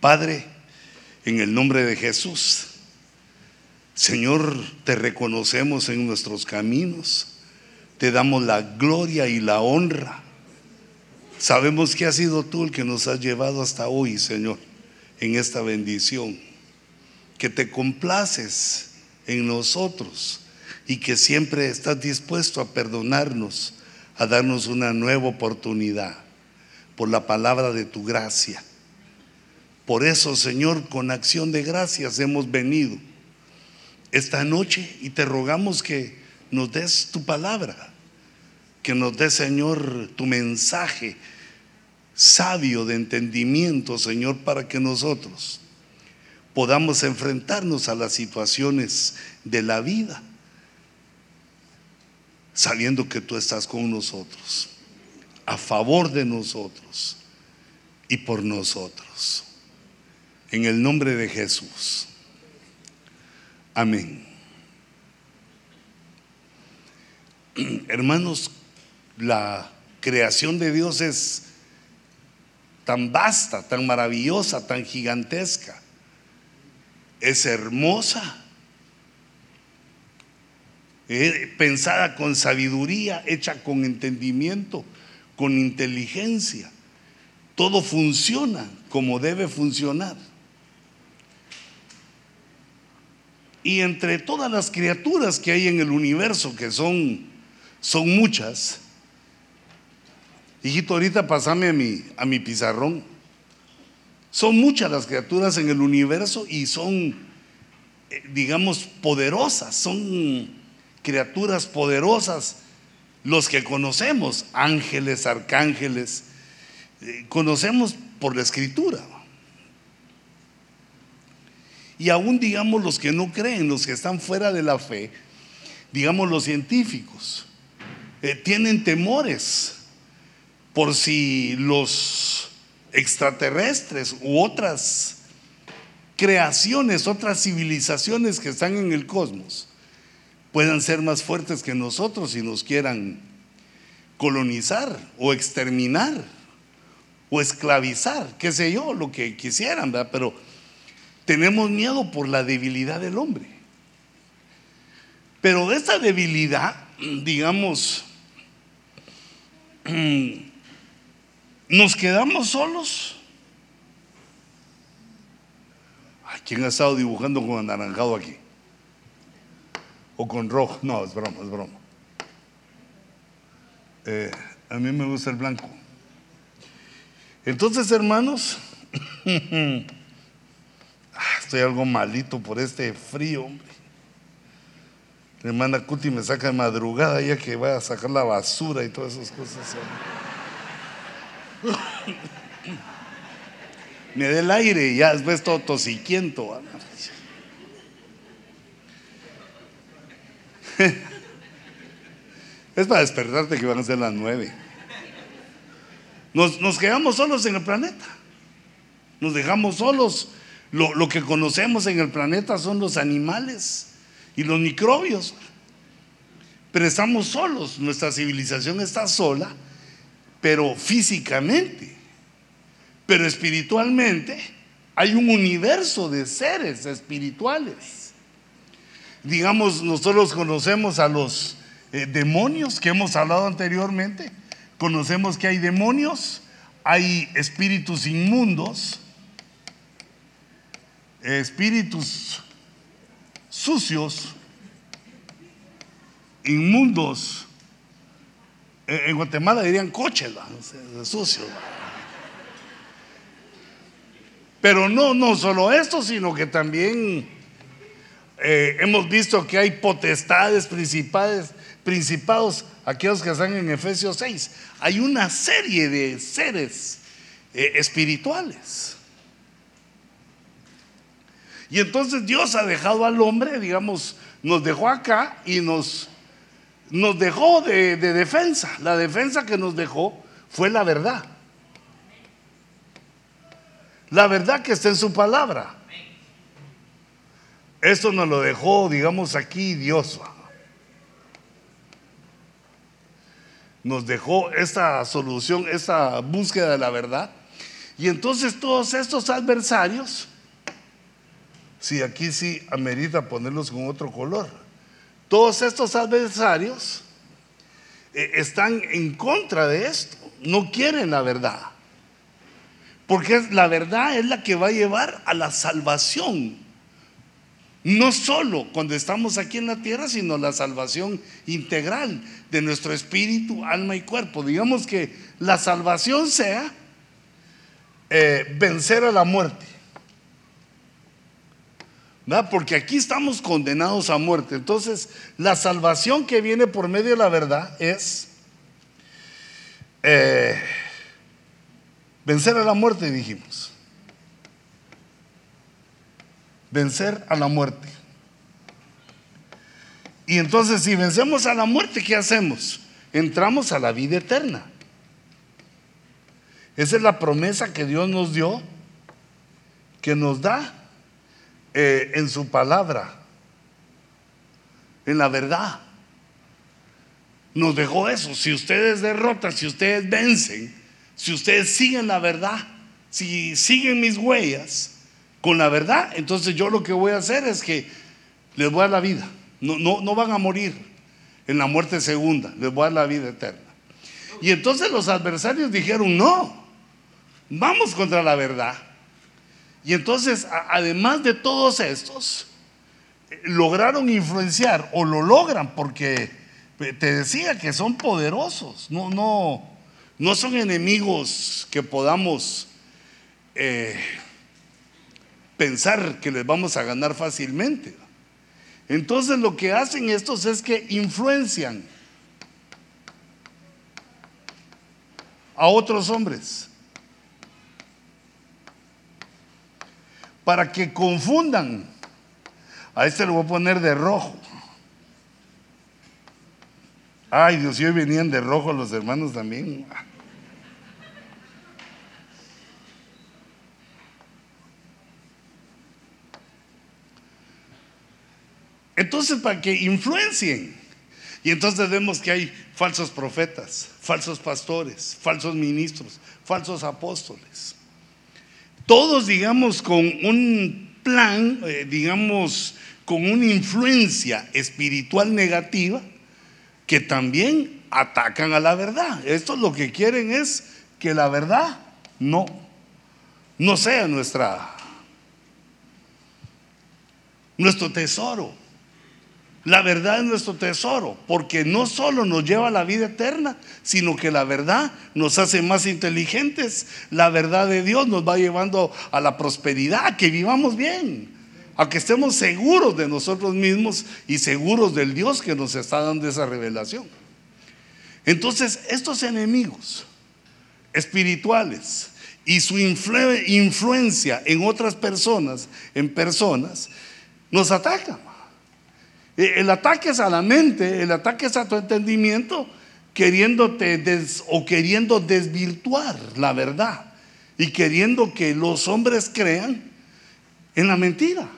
Padre, en el nombre de Jesús, Señor, te reconocemos en nuestros caminos, te damos la gloria y la honra. Sabemos que has sido tú el que nos has llevado hasta hoy, Señor, en esta bendición, que te complaces en nosotros y que siempre estás dispuesto a perdonarnos, a darnos una nueva oportunidad por la palabra de tu gracia. Por eso, Señor, con acción de gracias hemos venido esta noche y te rogamos que nos des tu palabra, que nos des, Señor, tu mensaje sabio de entendimiento, Señor, para que nosotros podamos enfrentarnos a las situaciones de la vida, sabiendo que tú estás con nosotros, a favor de nosotros y por nosotros. En el nombre de Jesús. Amén. Hermanos, la creación de Dios es tan vasta, tan maravillosa, tan gigantesca. Es hermosa, pensada con sabiduría, hecha con entendimiento, con inteligencia. Todo funciona como debe funcionar. Y entre todas las criaturas que hay en el universo, que son, son muchas, hijito, ahorita pasame a mi, a mi pizarrón. Son muchas las criaturas en el universo y son, eh, digamos, poderosas, son criaturas poderosas los que conocemos, ángeles, arcángeles, eh, conocemos por la escritura. Y aún digamos los que no creen, los que están fuera de la fe, digamos los científicos, eh, tienen temores por si los extraterrestres u otras creaciones, otras civilizaciones que están en el cosmos, puedan ser más fuertes que nosotros y nos quieran colonizar o exterminar o esclavizar, qué sé yo, lo que quisieran, ¿verdad? Pero tenemos miedo por la debilidad del hombre. Pero de esta debilidad, digamos, nos quedamos solos. ¿Quién ha estado dibujando con anaranjado aquí? O con rojo. No, es broma, es broma. Eh, a mí me gusta el blanco. Entonces, hermanos, estoy algo malito por este frío, hombre. La hermana Cuti me saca de madrugada ya que voy a sacar la basura y todas esas cosas. me dé el aire y ya después todo tosiquiento. es para despertarte que van a ser las nueve. Nos quedamos solos en el planeta. Nos dejamos solos lo, que conocemos en el planeta son los animales y los microbios. Pero estamos solos, nuestra civilización está sola, pero físicamente. Pero espiritualmente hay un universo de seres espirituales. Digamos, nosotros conocemos a los eh, demonios que hemos hablado anteriormente. Conocemos que hay demonios, hay espíritus inmundos, espíritus sucios, inmundos. En Guatemala dirían coches, sucios. Pero no, no solo esto, sino que también eh, hemos visto que hay potestades principales, principados, aquellos que están en Efesios 6. Hay una serie de seres eh, espirituales. Y entonces Dios ha dejado al hombre, digamos, nos dejó acá y nos, nos dejó de, defensa. La defensa que nos dejó fue la verdad. La verdad que está en su palabra. Esto nos lo dejó, digamos, aquí Dios. Nos dejó esta solución, esta búsqueda de la verdad. Y entonces todos estos adversarios, si aquí sí amerita ponerlos con otro color, todos estos adversarios eh, están en contra de esto, no quieren la verdad. Porque la verdad es la que va a llevar a la salvación. No solo cuando estamos aquí en la tierra, sino la salvación integral de nuestro espíritu, alma y cuerpo. Digamos que la salvación sea eh, vencer a la muerte. Porque aquí estamos condenados a muerte. Entonces, la salvación que viene por medio de la verdad es eh, vencer a la muerte, dijimos. Vencer a la muerte. Y entonces, si vencemos a la muerte, ¿qué hacemos? Entramos a la vida eterna. Esa es la promesa que Dios nos dio, que nos da eh, en su palabra, en la verdad. Nos dejó eso. Si ustedes derrotan, si ustedes vencen, si ustedes siguen la verdad, si siguen mis huellas con la verdad, entonces yo lo que voy a hacer es que les voy a dar la vida. No, no, no van a morir en la muerte segunda, les voy a dar la vida eterna. Y entonces los adversarios dijeron, no, Vamos contra la verdad. Y entonces, además de todos estos, lograron influenciar o lo logran porque te decía que son poderosos, no, no, no son enemigos que podamos eh, pensar que les vamos a ganar fácilmente. Entonces lo que hacen estos es que influencian a otros hombres. Para que confundan. A este lo voy a poner de rojo. Ay, Dios, hoy venían de rojo los hermanos también. Entonces, para que influencien. Y entonces vemos que hay falsos profetas, falsos pastores, falsos ministros, falsos apóstoles todos, digamos, con un plan, eh, digamos, con una influencia espiritual negativa, que también atacan a la verdad. Esto lo que quieren es que la verdad no, no sea nuestra, nuestro tesoro. La verdad es nuestro tesoro, porque no solo nos lleva a la vida eterna, sino que la verdad nos hace más inteligentes. La verdad de Dios nos va llevando a la prosperidad, que vivamos bien, a que estemos seguros de nosotros mismos y seguros del Dios que nos está dando esa revelación. Entonces, estos enemigos espirituales y su influencia en otras personas, en personas, nos atacan. Eh, el ataque es a la mente, el ataque es a tu entendimiento, queriéndote o queriendo desvirtuar la verdad y queriendo que los hombres crean en la mentira.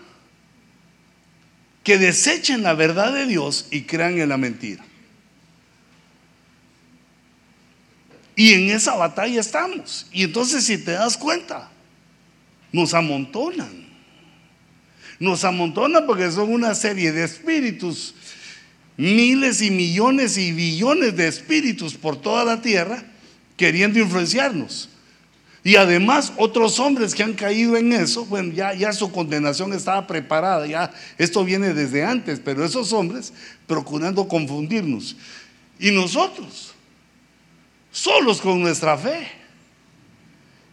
Que desechen la verdad de Dios y crean en la mentira. Y en esa batalla estamos. Y entonces si te das cuenta, nos amontonan nos amontona porque son una serie de espíritus, miles y millones y billones de espíritus por toda la tierra queriendo influenciarnos. Y además otros hombres que han caído en eso, bueno, ya, ya su condenación estaba preparada, ya esto viene desde antes, pero esos hombres procurando confundirnos. Y nosotros, solos con nuestra fe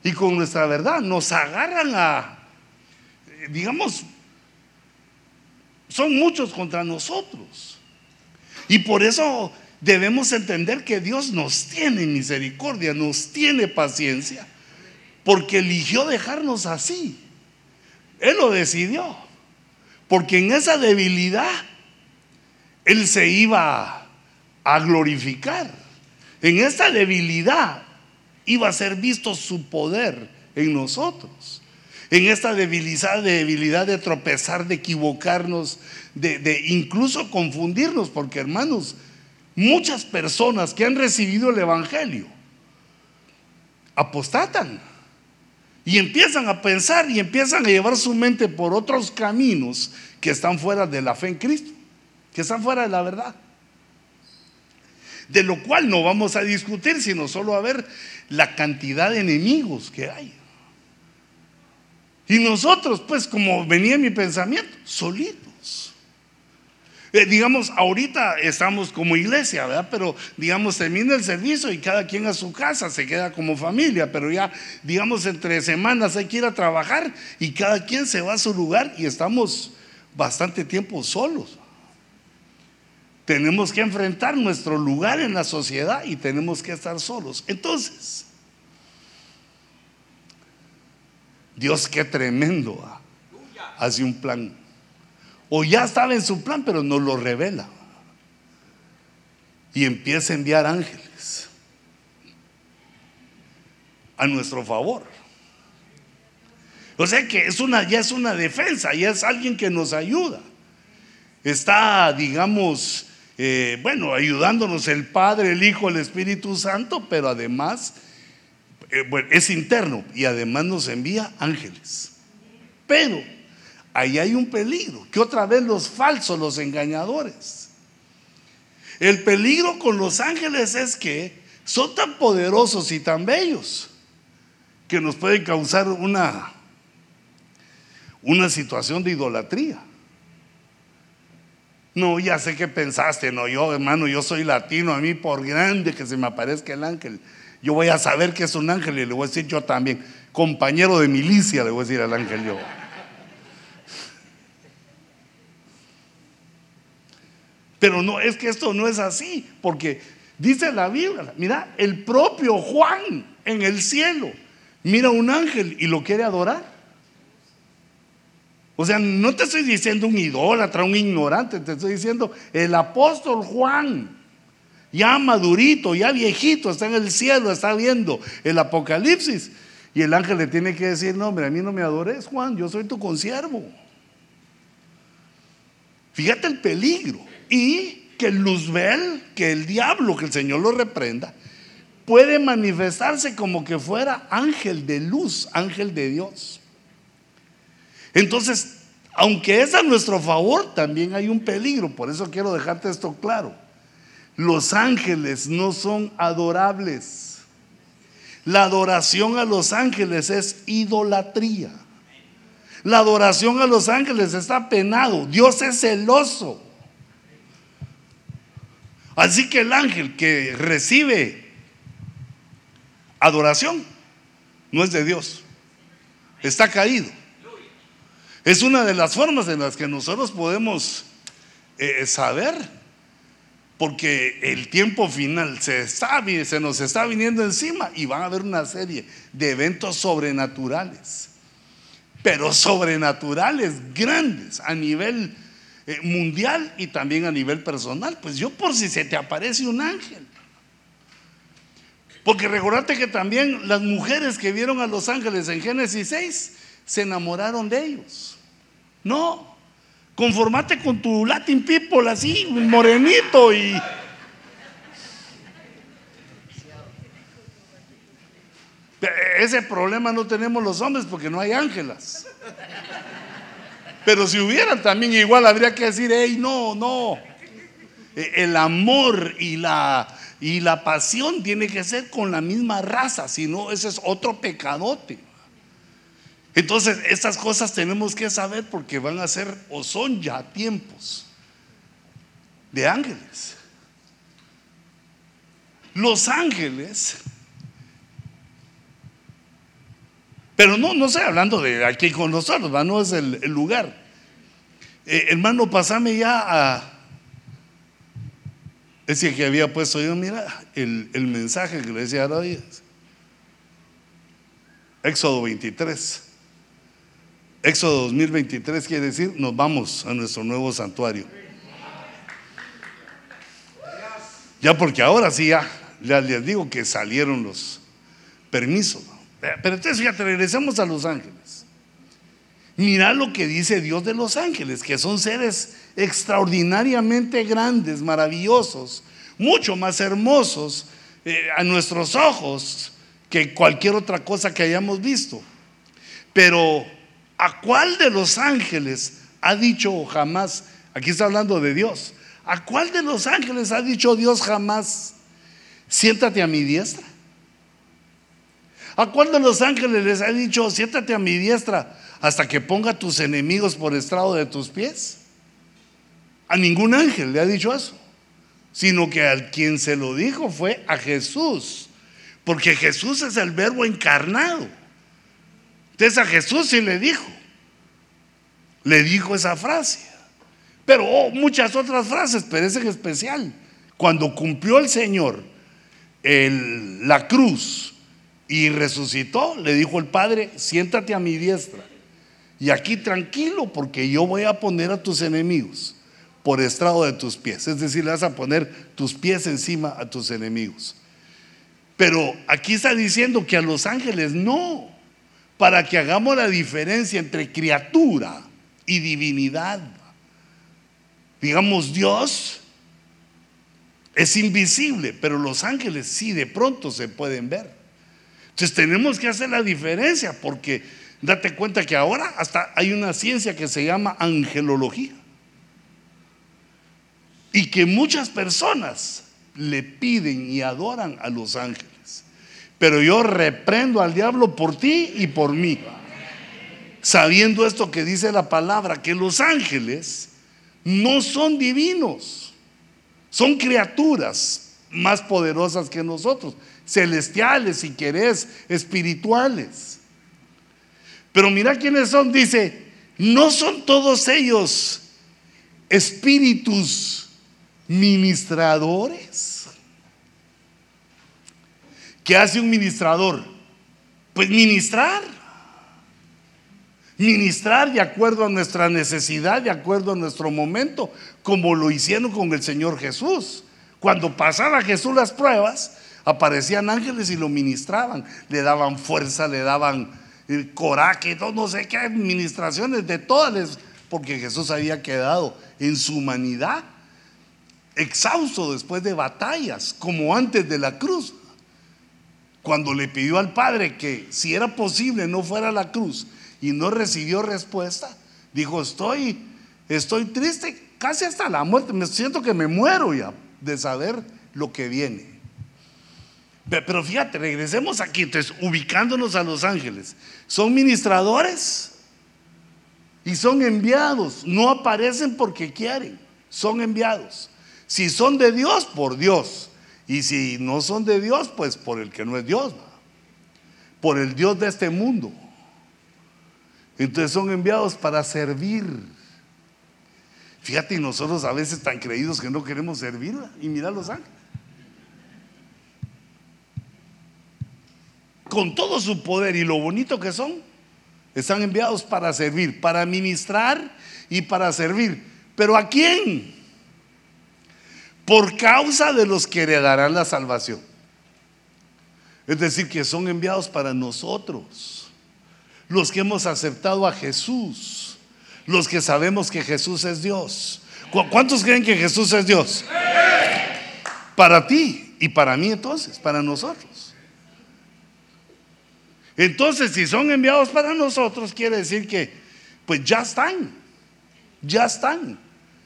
y con nuestra verdad, nos agarran a, digamos, son muchos contra nosotros. Y por eso debemos entender que Dios nos tiene misericordia, nos tiene paciencia, porque eligió dejarnos así. Él lo decidió, porque en esa debilidad Él se iba a glorificar. En esa debilidad iba a ser visto su poder en nosotros en esta debilidad, debilidad de tropezar, de equivocarnos, de, incluso confundirnos, porque hermanos, muchas personas que han recibido el Evangelio apostatan. Y empiezan a pensar y empiezan a llevar su mente por otros caminos que están fuera de la fe en Cristo, que están fuera de la verdad. De lo cual no vamos a discutir, sino solo a ver la cantidad de enemigos que hay. Y nosotros, pues, como venía mi pensamiento, solitos. Eh, digamos, ahorita estamos como iglesia, ¿verdad? Pero, digamos, termina el servicio y cada quien a su casa, se queda como familia, pero ya, digamos, entre semanas hay que ir a trabajar y cada quien se va a su lugar y estamos bastante tiempo solos. Tenemos que enfrentar nuestro lugar en la sociedad y tenemos que estar solos. Entonces, Dios qué tremendo ¿ah? hace un plan. O ya estaba en su plan, pero no lo revela. Y empieza a enviar ángeles a nuestro favor. O sea que es una, ya es una defensa, ya es alguien que nos ayuda. Está, digamos, eh, bueno, ayudándonos el Padre, el Hijo, el Espíritu Santo, pero además eh, es interno y además nos envía ángeles. Pero ahí hay un peligro, que otra vez los falsos, los engañadores. El peligro con los ángeles es que son tan poderosos y tan bellos que nos pueden causar una, una situación de idolatría. No, ya sé que pensaste, no, yo hermano, yo soy latino, a mí por grande que se me aparezca el ángel, yo voy a saber que es un ángel y le voy a decir yo también, compañero de milicia, le voy a decir al ángel yo. Pero no, es que esto no es así, porque dice la Biblia, mira, el propio Juan en el cielo mira un ángel y lo quiere adorar. O sea, no te estoy diciendo un idólatra, un ignorante, te estoy diciendo el apóstol Juan, ya madurito, ya viejito, está en el cielo, está viendo el apocalipsis. Y el ángel le tiene que decir, no, hombre, a mí no me adores, Juan, yo soy tu consiervo. Fíjate el peligro. Y que Luzbel, que el diablo, que el Señor lo reprenda, puede manifestarse como que fuera ángel de luz, ángel de Dios. Entonces, aunque es a nuestro favor, también hay un peligro. Por eso quiero dejarte esto claro. Los ángeles no son adorables. La adoración a los ángeles es idolatría. La adoración a los ángeles está penado. Dios es celoso. Así que el ángel que recibe adoración no es de Dios. Está caído. Es una de las formas en las que nosotros podemos eh, saber, porque el tiempo final se, se nos está viniendo encima y van a haber una serie de eventos sobrenaturales, pero sobrenaturales grandes a nivel eh, mundial y también a nivel personal. Pues yo por si se te aparece un ángel. Porque recordate que también las mujeres que vieron a los ángeles en Génesis 6 se enamoraron de ellos. No, conformate con tu Latin people así, morenito y... Ese problema no tenemos los hombres porque no hay ángelas. Pero si hubieran también igual habría que decir, hey, no, no. E, el amor y la, y la pasión tiene que ser con la misma raza, si no, ese es otro pecadote. Entonces, estas cosas tenemos que saber porque van a ser o son ya tiempos de ángeles. Los ángeles Pero no, no estoy hablando de aquí con nosotros, no es el, lugar. Eh, hermano, pasame ya a... Ese que había puesto yo, mira, el, mensaje que le decía a. Éxodo 23. Éxodo 2023 quiere decir, nos vamos a nuestro nuevo santuario. Ya porque ahora sí, ya, les digo que salieron los permisos. Pero entonces fíjate, regresemos a los ángeles. Mira lo que dice Dios de los ángeles, que son seres extraordinariamente grandes, maravillosos, mucho más hermosos eh, a nuestros ojos que cualquier otra cosa que hayamos visto. Pero ¿a cuál de los ángeles ha dicho jamás? Aquí está hablando de Dios. ¿A cuál de los ángeles ha dicho Dios jamás? Siéntate a mi diestra. ¿A cuál de los ángeles les ha dicho, siéntate a mi diestra hasta que ponga tus enemigos por estrado de tus pies? A ningún ángel le ha dicho eso, sino que al quien se lo dijo fue a Jesús, porque Jesús es el verbo encarnado. Entonces a Jesús sí le dijo, le dijo esa frase, pero oh, muchas otras frases, pero esa en especial. Cuando cumplió el Señor la cruz y resucitó, le dijo el Padre, siéntate a mi diestra. Y aquí tranquilo, porque yo voy a poner a tus enemigos por estrado de tus pies. Es decir, le vas a poner tus pies encima a tus enemigos. Pero aquí está diciendo que a los ángeles no, para que hagamos la diferencia entre criatura y divinidad. Digamos, Dios es invisible, pero los ángeles sí de pronto se pueden ver. Entonces tenemos que hacer la diferencia porque date cuenta que ahora hasta hay una ciencia que se llama angelología. Y que muchas personas le piden y adoran a los ángeles. Pero yo reprendo al diablo por ti y por mí. Sabiendo esto que dice la palabra, que los ángeles no son divinos, son criaturas más poderosas que nosotros celestiales, si querés, espirituales. Pero mira quiénes son, dice, no son todos ellos espíritus ministradores. ¿Qué hace un ministrador? Pues ministrar. Ministrar de acuerdo a nuestra necesidad, de acuerdo a nuestro momento, como lo hicieron con el Señor Jesús. Cuando pasaba Jesús las pruebas, aparecían ángeles y lo ministraban, le daban fuerza, le daban eh, coraje, no sé qué administraciones de todas, porque Jesús había quedado en su humanidad exhausto después de batallas, como antes de la cruz. Cuando le pidió al Padre que si era posible no fuera a la cruz y no recibió respuesta, dijo, estoy, estoy triste casi hasta la muerte, me siento que me muero ya de saber lo que viene. Pero fíjate, regresemos aquí, entonces, ubicándonos a los ángeles. Son ministradores y son enviados. No aparecen porque quieren, son enviados. Si son de Dios, por Dios. Y si no son de Dios, pues por el que no es Dios. Por el Dios de este mundo. Entonces son enviados para servir. Fíjate, y nosotros a veces tan creídos que no queremos servir. Y mira los ángeles. con todo su poder y lo bonito que son, están enviados para servir, para ministrar y para servir. ¿Pero a quién? Por causa de los que heredarán la salvación. Es decir, que son enviados para nosotros, los que hemos aceptado a Jesús, los que sabemos que Jesús es Dios. ¿Cuántos creen que Jesús es Dios? Para ti y para mí entonces, para nosotros. Entonces, si son enviados para nosotros, quiere decir que pues ya están, ya están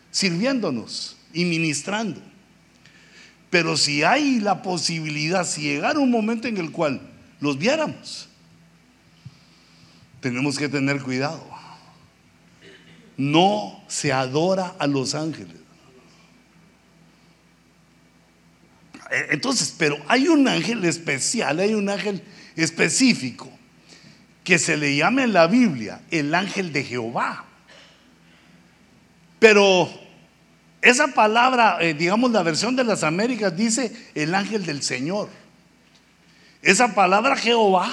sirviéndonos y ministrando. Pero si hay la posibilidad, si llegara un momento en el cual los viéramos, tenemos que tener cuidado. No se adora a los ángeles. Entonces, pero hay un ángel especial, hay un ángel específico que se le llama en la Biblia el ángel de Jehová. Pero esa palabra, eh, digamos la versión de las Américas, dice el ángel del Señor. Esa palabra Jehová,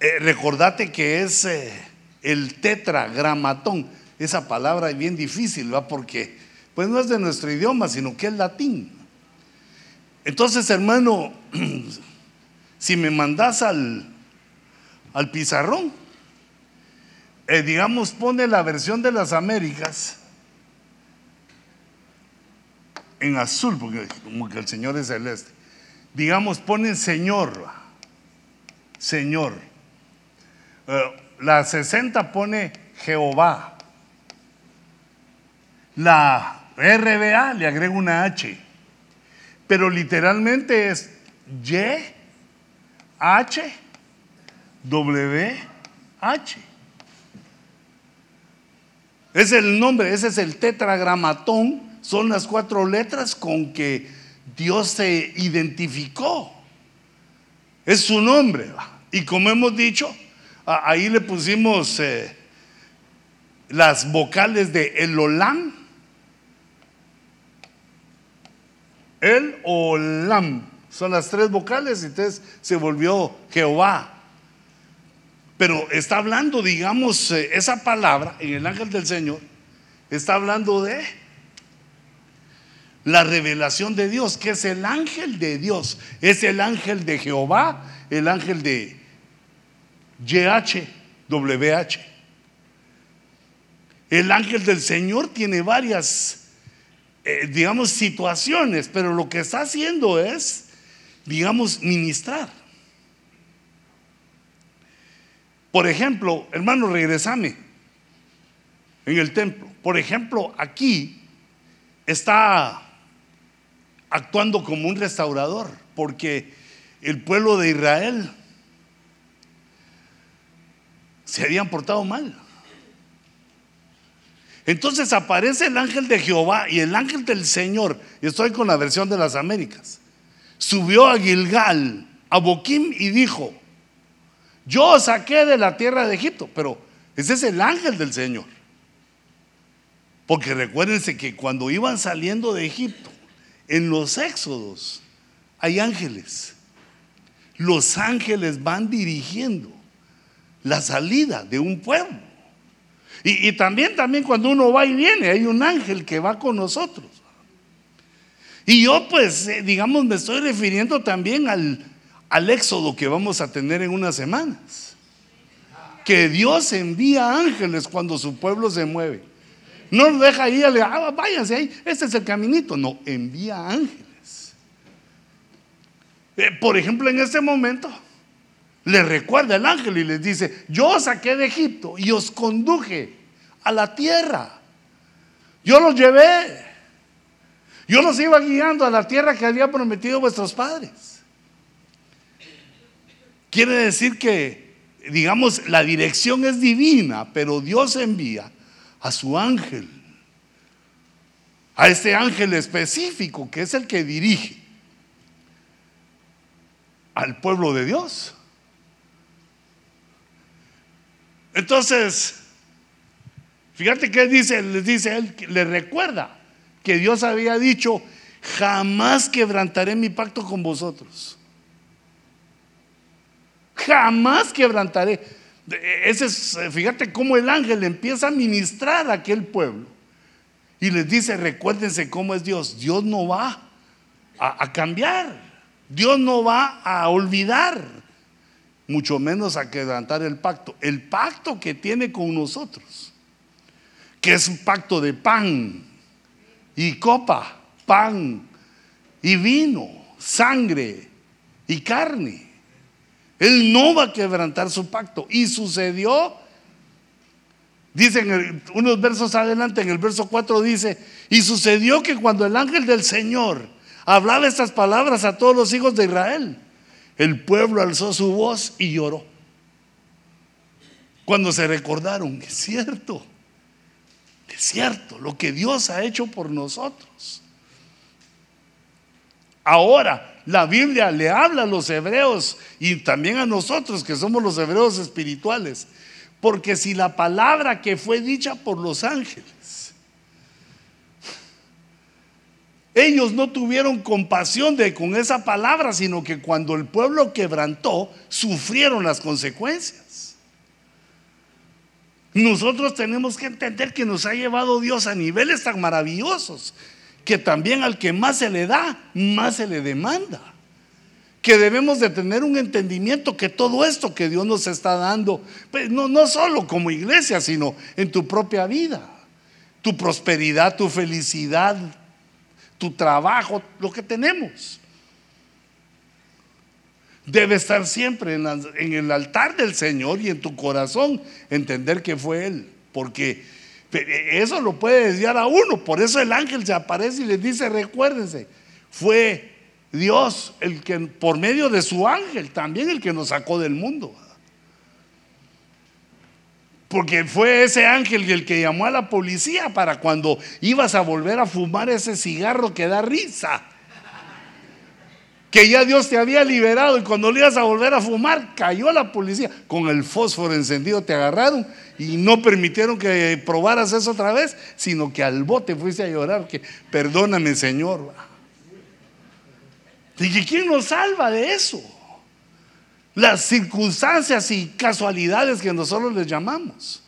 eh, recordate que es eh, el tetragramatón. Esa palabra es bien difícil, ¿va? Porque pues no es de nuestro idioma, sino que es latín. Entonces, hermano, si me mandas al, al pizarrón, digamos, pone la versión de las Américas en azul, porque como que el Señor es celeste. Digamos, pone Señor, Señor. Eh, la 60 pone Jehová. La RBA le agrega una H. Pero literalmente es Y, H, W, H. Es el nombre, ese es el tetragramatón, son las cuatro letras con que Dios se identificó. Es su nombre. Y como hemos dicho, ahí le pusimos eh, las vocales de el Olam, el Olam. Son las tres vocales, entonces se volvió Jehová. Pero está hablando, digamos, eh, esa palabra en el ángel del Señor, está hablando de la revelación de Dios, que es el ángel de Dios, es el ángel de Jehová, el ángel de YHWH. El ángel del Señor tiene varias, eh, digamos, situaciones, pero lo que está haciendo es, digamos, ministrar. Por ejemplo, hermano, regresame en el templo. Por ejemplo, aquí está actuando como un restaurador, porque el pueblo de Israel se habían portado mal. Entonces aparece el ángel de Jehová y el ángel del Señor, y estoy con la versión de las Américas, subió a Gilgal, a Boquim y dijo, yo saqué de la tierra de Egipto, pero ese es el ángel del Señor. Porque recuérdense que cuando iban saliendo de Egipto, en los éxodos hay ángeles. Los ángeles van dirigiendo la salida de un pueblo. Y, también, también cuando uno va y viene, hay un ángel que va con nosotros. Y yo pues, eh, digamos, me estoy refiriendo también al, al éxodo que vamos a tener en unas semanas. Que Dios envía ángeles cuando su pueblo se mueve. No lo deja ahí, le, ah, váyanse ahí, este es el caminito. No, envía ángeles. Eh, por ejemplo, en este momento, le recuerda el ángel y les dice, yo os saqué de Egipto y os conduje a la tierra. Yo los llevé. Yo los iba guiando a la tierra que había prometido vuestros padres. Quiere decir que, digamos, la dirección es divina, pero Dios envía a su ángel, a este ángel específico que es el que dirige al pueblo de Dios. Entonces, fíjate que dice, les dice él, le recuerda que Dios había dicho, jamás quebrantaré mi pacto con vosotros. Jamás quebrantaré. Ese es, fíjate cómo el ángel empieza a ministrar a aquel pueblo y les dice, recuérdense cómo es Dios. Dios no va a, a cambiar, Dios no va a olvidar, mucho menos a quebrantar el pacto. El pacto que tiene con nosotros, que es un pacto de pan y copa, pan y vino, sangre y carne. Él no va a quebrantar su pacto. Y sucedió, dicen unos versos adelante, en el verso 4 dice, y sucedió que cuando el ángel del Señor hablaba estas palabras a todos los hijos de Israel, el pueblo alzó su voz y lloró. Cuando se recordaron, es cierto, es cierto, lo que Dios ha hecho por nosotros. Ahora, la Biblia le habla a los hebreos y también a nosotros que somos los hebreos espirituales. Porque si la palabra que fue dicha por los ángeles, ellos no tuvieron compasión de con esa palabra, sino que cuando el pueblo quebrantó, sufrieron las consecuencias. Nosotros tenemos que entender que nos ha llevado Dios a niveles tan maravillosos que también al que más se le da, más se le demanda. Que debemos de tener un entendimiento que todo esto que Dios nos está dando, pues no, no solo como iglesia, sino en tu propia vida, tu prosperidad, tu felicidad, tu trabajo, lo que tenemos. debe estar siempre en, en, el altar del Señor y en tu corazón entender que fue Él. Porque eso lo puede desviar a uno. Por eso el ángel se aparece y les dice, recuérdense, fue Dios el que por medio de su ángel también el que nos sacó del mundo. Porque fue ese ángel el que llamó a la policía para cuando ibas a volver a fumar ese cigarro que da risa. Que ya Dios te había liberado y cuando le ibas a volver a fumar, cayó la policía. Con el fósforo encendido te agarraron y no permitieron que probaras eso otra vez, sino que al bote fuiste a llorar, que perdóname Señor. ¿Y quién nos salva de eso? las circunstancias y casualidades que nosotros les llamamos.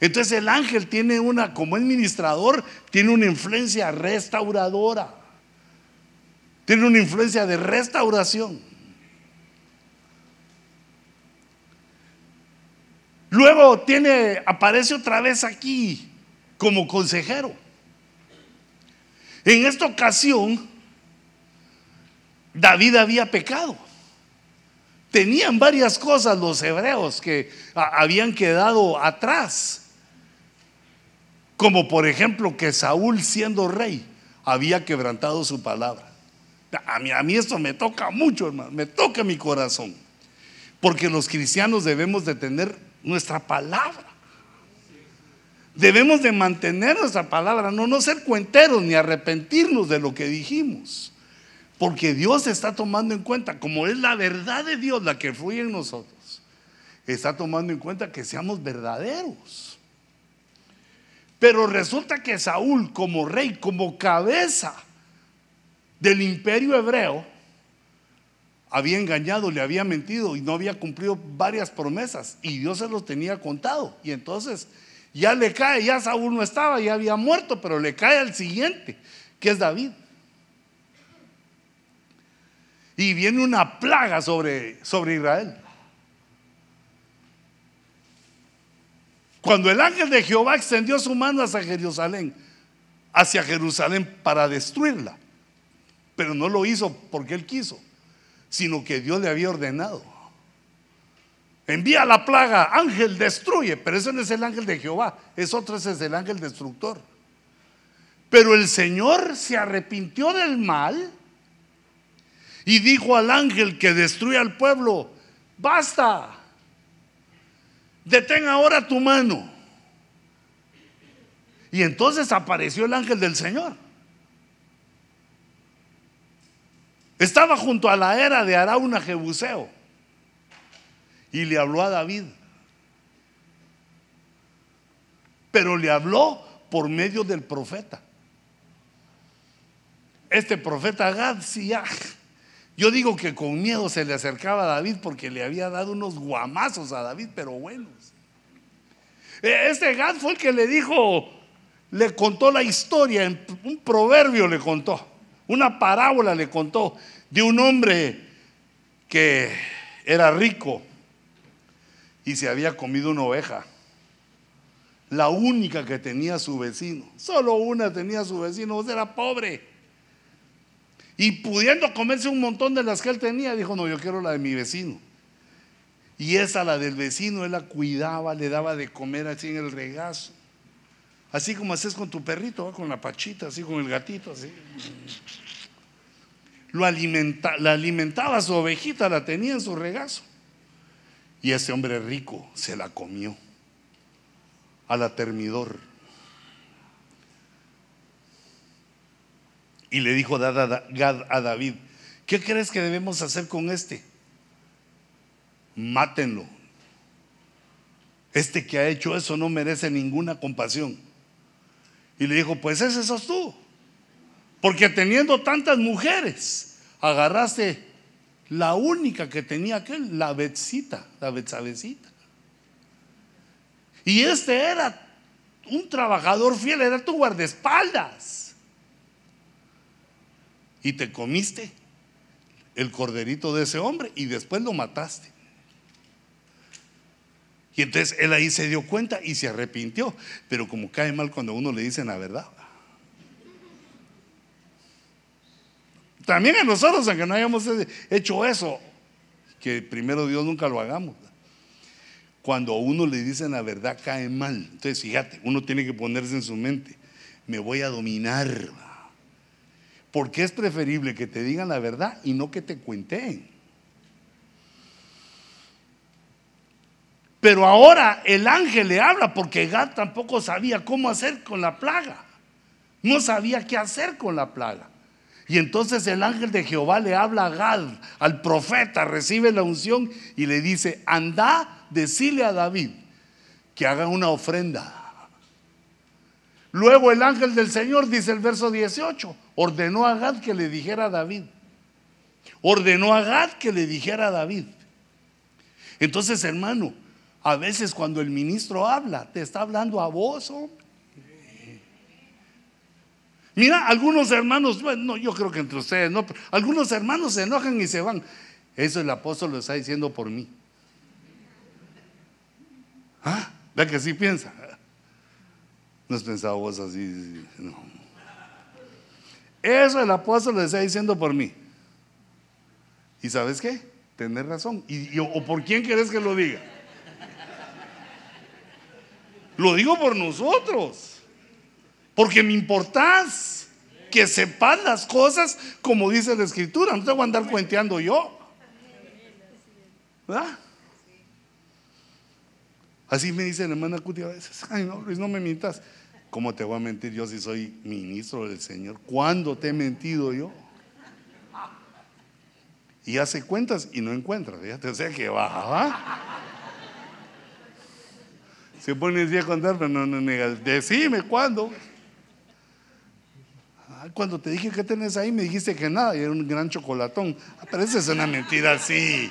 Entonces el ángel tiene una, como administrador, tiene una influencia restauradora. Tiene una influencia de restauración. Luego tiene, aparece otra vez aquí como consejero. En esta ocasión, David había pecado tenían varias cosas los hebreos que habían quedado atrás. Como por ejemplo que Saúl siendo rey había quebrantado su palabra. A mí, a mí esto me toca mucho, hermano, me toca mi corazón. Porque los cristianos debemos de tener nuestra palabra. Debemos de mantener nuestra palabra, no, no ser cuenteros ni arrepentirnos de lo que dijimos. Porque Dios está tomando en cuenta, como es la verdad de Dios la que fluye en nosotros, está tomando en cuenta que seamos verdaderos. Pero resulta que Saúl como rey, como cabeza del imperio hebreo, había engañado, le había mentido y no había cumplido varias promesas y Dios se los tenía contado. Y entonces ya le cae, ya Saúl no estaba, ya había muerto, pero le cae al siguiente, que es David y viene una plaga sobre, sobre Israel. Cuando el ángel de Jehová extendió su mano hacia Jerusalén, hacia Jerusalén para destruirla, pero no lo hizo porque él quiso, sino que Dios le había ordenado. Envía la plaga, ángel destruye, pero ese no es el ángel de Jehová, es otro, ese es el ángel destructor. Pero el Señor se arrepintió del mal y dijo al ángel que destruye al pueblo, basta, detén ahora tu mano. Y entonces apareció el ángel del Señor. Estaba junto a la era de Arauna Jebuseo y le habló a David. Pero le habló por medio del profeta. Este profeta Gad, yo digo que con miedo se le acercaba a David porque le había dado unos guamazos a David, pero buenos. E, este Gad fue el que le dijo, le contó la historia, un proverbio le contó, una parábola le contó de un hombre que era rico y se había comido una oveja. La única que tenía su vecino. Solo una tenía su vecino, era pobre. Y pudiendo comerse un montón de las que él tenía, dijo, no, yo quiero la de mi vecino. Y esa, la del vecino, él la cuidaba, le daba de comer así en el regazo. Así como haces con tu perrito, con la pachita, así con el gatito, así. Lo alimenta, la alimentaba su ovejita, la tenía en su regazo. Y ese hombre rico se la comió a la termidor. Y le dijo a David, ¿qué crees que debemos hacer con este? Mátenlo. Este que ha hecho eso no merece ninguna compasión. Y le dijo, pues ese sos tú. Porque teniendo tantas mujeres, agarraste la única que tenía aquel, la Betzita, la Betzabecita. Y este era un trabajador fiel, era tu guardaespaldas y te comiste el corderito de ese hombre y después lo mataste. Y entonces él ahí se dio cuenta y se arrepintió. Pero como cae mal cuando a uno le dicen la verdad. También a nosotros, aunque no hayamos hecho eso, que primero Dios nunca lo hagamos. Cuando a uno le dicen la verdad cae mal. Entonces, fíjate, uno tiene que ponerse en su mente, me voy a dominar. Porque es preferible que te digan la verdad y no que te cuenten. Pero ahora el ángel le habla porque Gad tampoco sabía cómo hacer con la plaga. No sabía qué hacer con la plaga. Y entonces el ángel de Jehová le habla a Gad, al profeta, recibe la unción y le dice, anda, decile a David que haga una ofrenda. Luego el ángel del Señor, dice el verso 18, ordenó a Gad que le dijera a David. Ordenó a Gad que le dijera a David. Entonces, hermano, a veces cuando el ministro habla, te está hablando a vos, Mira, algunos hermanos, bueno, yo creo que entre ustedes no, pero algunos hermanos se enojan y se van. Eso el apóstol lo está diciendo por mí. ¿Ah? ¿Ve que sí piensa? No has pensado vos así. No. Eso el apóstol lo está diciendo por mí. ¿Y sabes qué? Tener razón. ¿Y, ¿O por quién querés que lo diga? Lo digo por nosotros. Porque me importás que sepas las cosas como dice la escritura. No te voy a andar cuenteando yo. ¿Verdad? Así me dice la hermana Cuti a veces. Ay, no, Luis, no me mientas. ¿Cómo te voy a mentir yo si soy ministro del Señor? ¿Cuándo te he mentido yo? Y hace cuentas y no encuentra. Fíjate, o sea que baja. Se pone así a contar, pero no, no nega. Decime cuándo. Cuando te dije que tenés ahí, me dijiste que nada, y era un gran chocolatón. Ah, pero esa es una mentira así,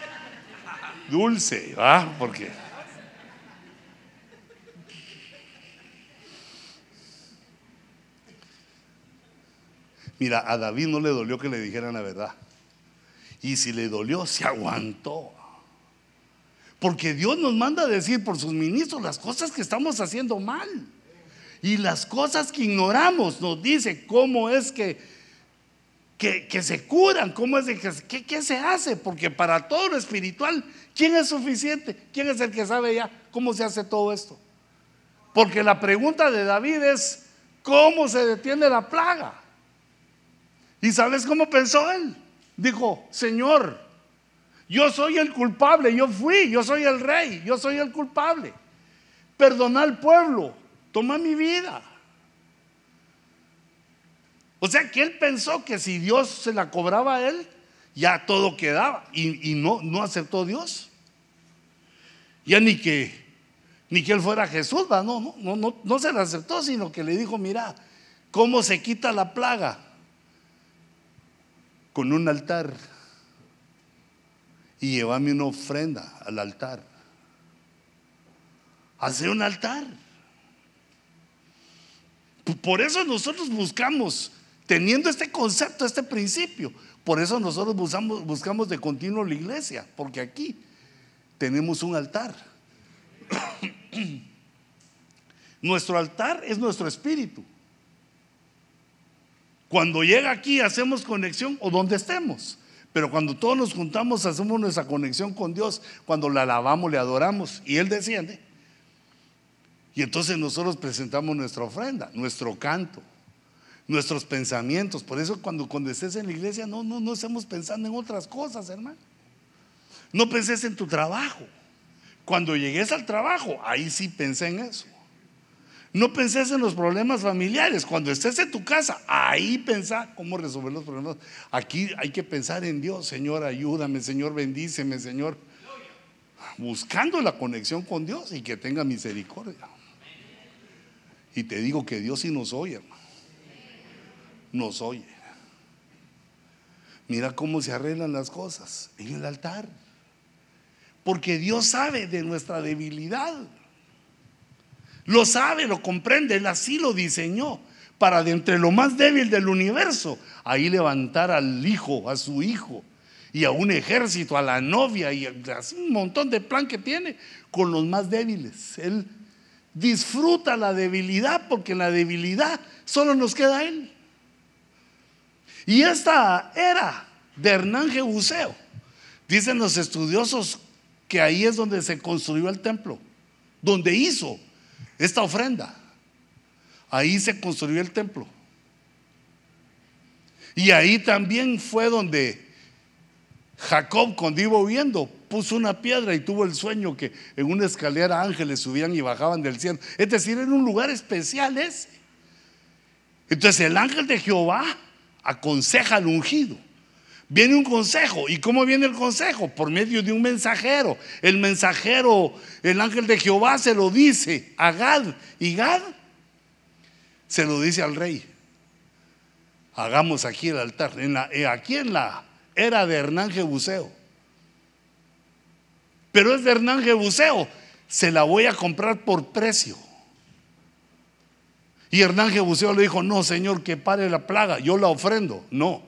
dulce, ¿va? Porque. Mira, a David no le dolió que le dijeran la verdad. Y si le dolió, se aguantó. Porque Dios nos manda a decir por sus ministros las cosas que estamos haciendo mal. Y las cosas que ignoramos nos dice cómo es que, que, se curan, cómo es que, ¿qué, se hace, porque para todo lo espiritual, ¿quién es suficiente? ¿Quién es el que sabe ya cómo se hace todo esto? Porque la pregunta de David es, ¿cómo se detiene la plaga? ¿Y sabes cómo pensó él? Dijo, Señor, yo soy el culpable, yo fui, yo soy el rey, yo soy el culpable. Perdona al pueblo, toma mi vida. O sea que él pensó que si Dios se la cobraba a él, ya todo quedaba. Y, no, no aceptó Dios. Ya ni que, ni que él fuera Jesús, no, no, no, no, no se la aceptó, sino que le dijo, mira, ¿cómo se quita la plaga? Con un altar. Y llévame una ofrenda al altar. Hace un altar. Por eso nosotros buscamos, teniendo este concepto, este principio, por eso nosotros buscamos, buscamos de continuo la iglesia, porque aquí tenemos un altar. nuestro altar es nuestro espíritu. Cuando llega aquí hacemos conexión o donde estemos. Pero cuando todos nos juntamos hacemos nuestra conexión con Dios. Cuando la alabamos, le adoramos y Él desciende. Y entonces nosotros presentamos nuestra ofrenda, nuestro canto, nuestros pensamientos. Por eso cuando, cuando estés en la iglesia, no, no, no estemos pensando en otras cosas, hermano. No penses en tu trabajo. Cuando llegues al trabajo, ahí sí pensé en eso. No penses en los problemas familiares. Cuando estés en tu casa, ahí pensá cómo resolver los problemas. Aquí hay que pensar en Dios. Señor, ayúdame. Señor, bendíceme. Señor, buscando la conexión con Dios y que tenga misericordia. Y te digo que Dios sí nos oye, hermano. Nos oye. Mira cómo se arreglan las cosas en el altar. Porque Dios sabe de nuestra debilidad. Lo sabe, lo comprende, Él así lo diseñó. Para de entre lo más débil del universo, ahí levantar al hijo, a su hijo, y a un ejército, a la novia, y así un montón de plan que tiene con los más débiles. Él disfruta la debilidad porque en la debilidad solo nos queda Él. Y esta era de Hernán Jebuseo Dicen los estudiosos que ahí es donde se construyó el templo, donde hizo esta ofrenda. Ahí se construyó el templo. Y ahí también fue donde Jacob, cuando iba huyendo, puso una piedra y tuvo el sueño que en una escalera ángeles subían y bajaban del cielo. Es decir, en un lugar especial ese. Entonces el ángel de Jehová aconseja al ungido. Viene un consejo. ¿Y cómo viene el consejo? Por medio de un mensajero. El mensajero, el ángel de Jehová se lo dice a Gad. Y Gad se lo dice al rey. Hagamos aquí el altar. Eh, aquí en la era de Hernán Jebuseo. Pero es de Hernán Jebuseo. Se la voy a comprar por precio. Y Hernán Jebuseo le dijo, no, Señor, que pare la plaga, yo la ofrendo. No,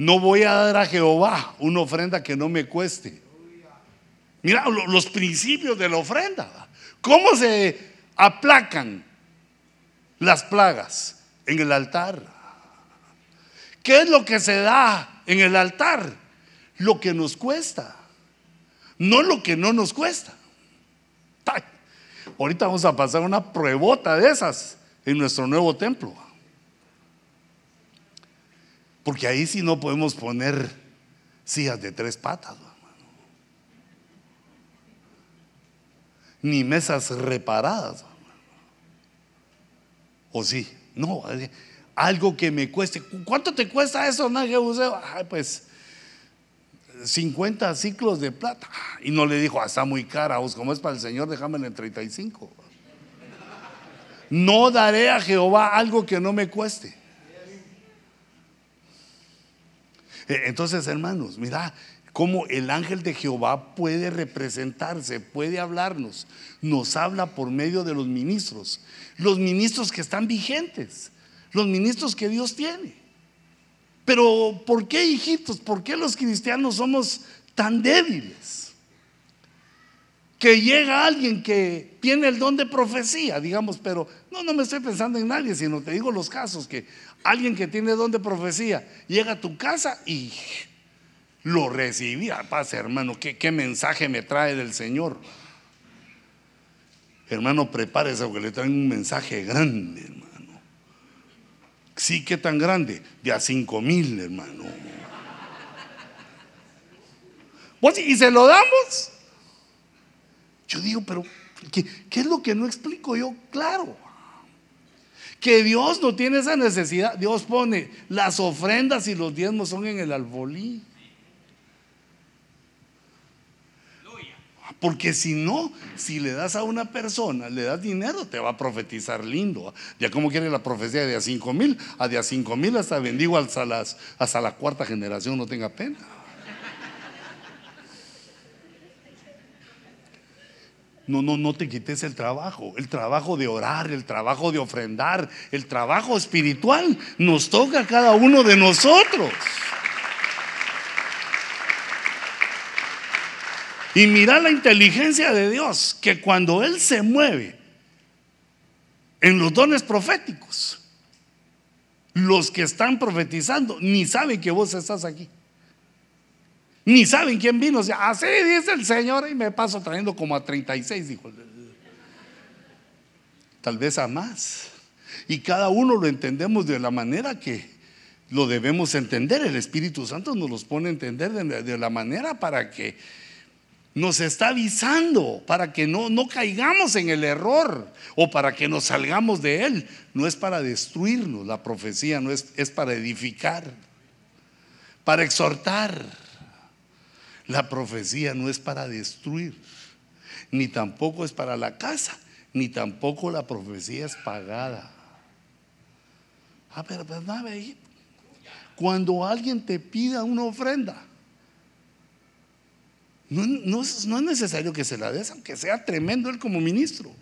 no voy a dar a Jehová una ofrenda que no me cueste. Mira los principios de la ofrenda. ¿Cómo se aplacan las plagas? En el altar. ¿Qué es lo que se da en el altar? Lo que nos cuesta, no lo que no nos cuesta. ahorita vamos a pasar una pruebota de esas en nuestro nuevo templo. Porque ahí sí no podemos poner sillas de tres patas, ni mesas reparadas. ¿O sí? No, algo que me cueste. ¿Cuánto te cuesta eso, Naje pues 50 ciclos de plata. Y no le dijo, ah, está muy cara, como es para el Señor, déjame en 35. No daré a Jehová algo que no me cueste. entonces, hermanos, mira cómo el ángel de Jehová puede representarse, puede hablarnos. Nos habla por medio de los ministros, los ministros que están vigentes, los ministros que Dios tiene. Pero, ¿por qué, hijitos? ¿Por qué los cristianos somos tan débiles? Que llega alguien que tiene el don de profecía, digamos, pero no, no me estoy pensando en nadie, sino te digo los casos, que alguien que tiene don de profecía llega a tu casa y lo recibía. Pase, hermano, ¿qué, ¿qué, mensaje me trae del Señor? Hermano, prepárese porque le traen un mensaje grande, hermano. Sí, ¿qué tan grande? De a cinco mil, hermano. Pues, ¿Y se lo damos? Yo digo, pero ¿qué, es lo que no explico yo? Claro. Que Dios no tiene esa necesidad. Dios pone las ofrendas y los diezmos son en el alfolí. Porque si no, si le das a una persona, le das dinero, te va a profetizar lindo. Ya como quiere la profecía de a cinco mil, a de a cinco mil hasta bendigo hasta, las, hasta la cuarta generación, no tenga pena. No, no, no te quites el trabajo, el trabajo de orar, el trabajo de ofrendar, el trabajo espiritual nos toca a cada uno de nosotros. Y mira la inteligencia de Dios, que cuando Él se mueve en los dones proféticos, los que están profetizando ni saben que vos estás aquí. Ni saben quién vino. O así dice el Señor y me paso trayendo como a 36, dijo. Tal vez a más. Y cada uno lo entendemos de la manera que lo debemos entender. El Espíritu Santo nos los pone a entender de, la manera para que nos está avisando, para que no, no caigamos en el error o para que nos salgamos de él. No es para destruirnos, la profecía no es, es para edificar, para exhortar la profecía no es para destruir, ni tampoco es para la casa, ni tampoco la profecía es pagada. A ver, ¿verdad? Cuando alguien te pida una ofrenda, no, no, es necesario que se la des, aunque sea tremendo él como ministro.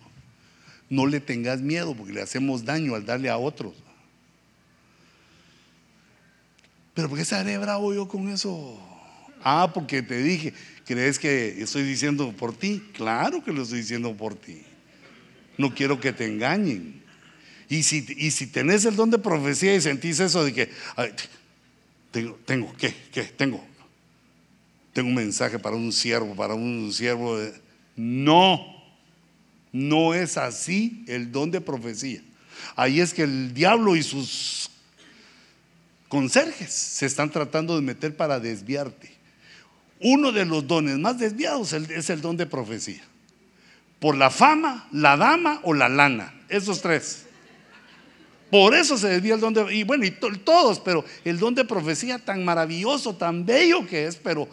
No le tengas miedo porque le hacemos daño al darle a otros. Pero ¿por qué estaré bravo yo con eso? Ah, porque te dije, ¿crees que estoy diciendo por ti? Claro que lo estoy diciendo por ti. No quiero que te engañen. Y si, y si tenés el don de profecía y sentís eso de que, tengo, tengo, ¿qué? ¿Qué? Tengo. tengo un mensaje para un siervo, para un siervo. No, no es así el don de profecía. Ahí es que el diablo y sus conserjes se están tratando de meter para desviarte. Uno de los dones más desviados es el don de profecía. Por la fama, la dama o la lana. Esos tres. Por eso se desvía el don de... Y bueno, y todos, pero el don de profecía tan maravilloso, tan bello que es, pero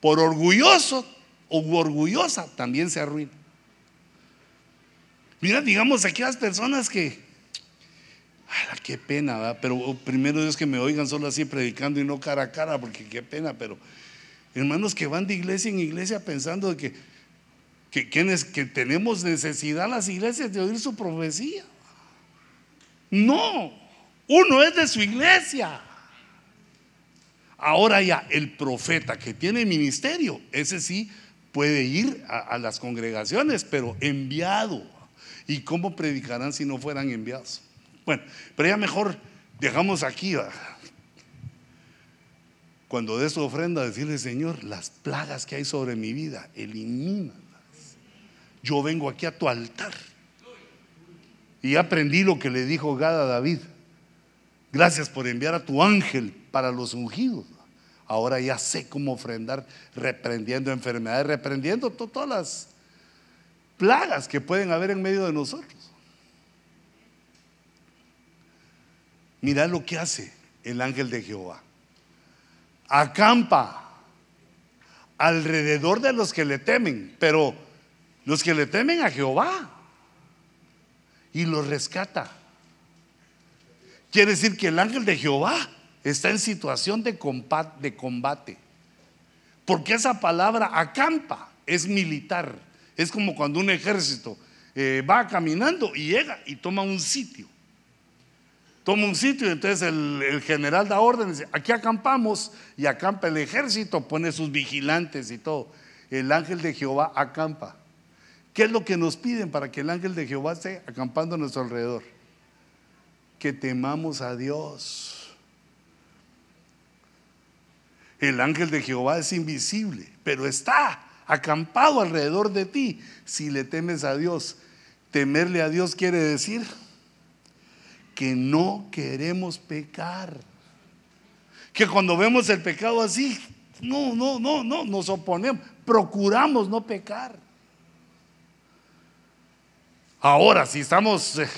por orgulloso o orgullosa también se arruina. Mira, digamos, aquellas personas que, qué pena, ¿verdad? pero primero Dios que me oigan solo así predicando y no cara a cara, porque qué pena, pero hermanos que van de iglesia en iglesia pensando que, que, que tenemos necesidad las iglesias de oír su profecía. No, uno es de su iglesia. Ahora ya el profeta que tiene ministerio, ese sí puede ir a, las congregaciones, pero enviado. ¿Y cómo predicarán si no fueran enviados? Bueno, pero ya mejor dejamos aquí. Cuando de su ofrenda, decirle, Señor, las plagas que hay sobre mi vida, elimínalas. Yo vengo aquí a tu altar. Y aprendí lo que le dijo Gad a David. Gracias por enviar a tu ángel para los ungidos. Ahora ya sé cómo ofrendar reprendiendo enfermedades, reprendiendo todas las plagas que pueden haber en medio de nosotros. Mira lo que hace el ángel de Jehová. Acampa alrededor de los que le temen, pero los que le temen a Jehová y los rescata. Quiere decir que el ángel de Jehová está en situación de combate. Porque esa palabra acampa es militar. Es como cuando un ejército eh, va caminando y llega y toma un sitio. Toma un sitio y entonces el, general da dice, aquí acampamos y acampa el ejército, pone sus vigilantes y todo. El ángel de Jehová acampa. ¿Qué es lo que nos piden para que el ángel de Jehová esté acampando a nuestro alrededor? Que temamos a Dios El ángel de Jehová es invisible, pero está acampado alrededor de ti si le temes a Dios. Temerle a Dios quiere decir que no queremos pecar. Que cuando vemos el pecado así, no, no, no, no, nos oponemos, procuramos no pecar. Ahora, si estamos eh,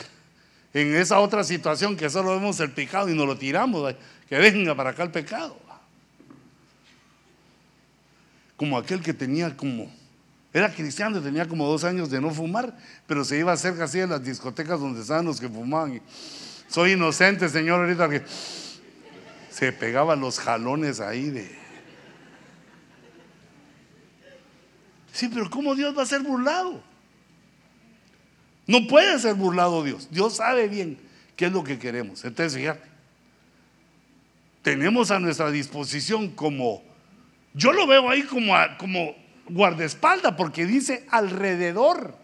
en esa otra situación que solo vemos el pecado y nos lo tiramos, que venga para acá el pecado como aquel que tenía como, era cristiano, tenía como dos años de no fumar, pero se iba cerca así de las discotecas donde estaban los que fumaban. Soy inocente, Señor, ahorita que se pegaba los jalones ahí de... Sí, pero ¿cómo Dios va a ser burlado? No puede ser burlado Dios. Dios sabe bien qué es lo que queremos. Entonces, fíjate, tenemos a nuestra disposición como yo lo veo ahí como, como guardaespaldas porque dice alrededor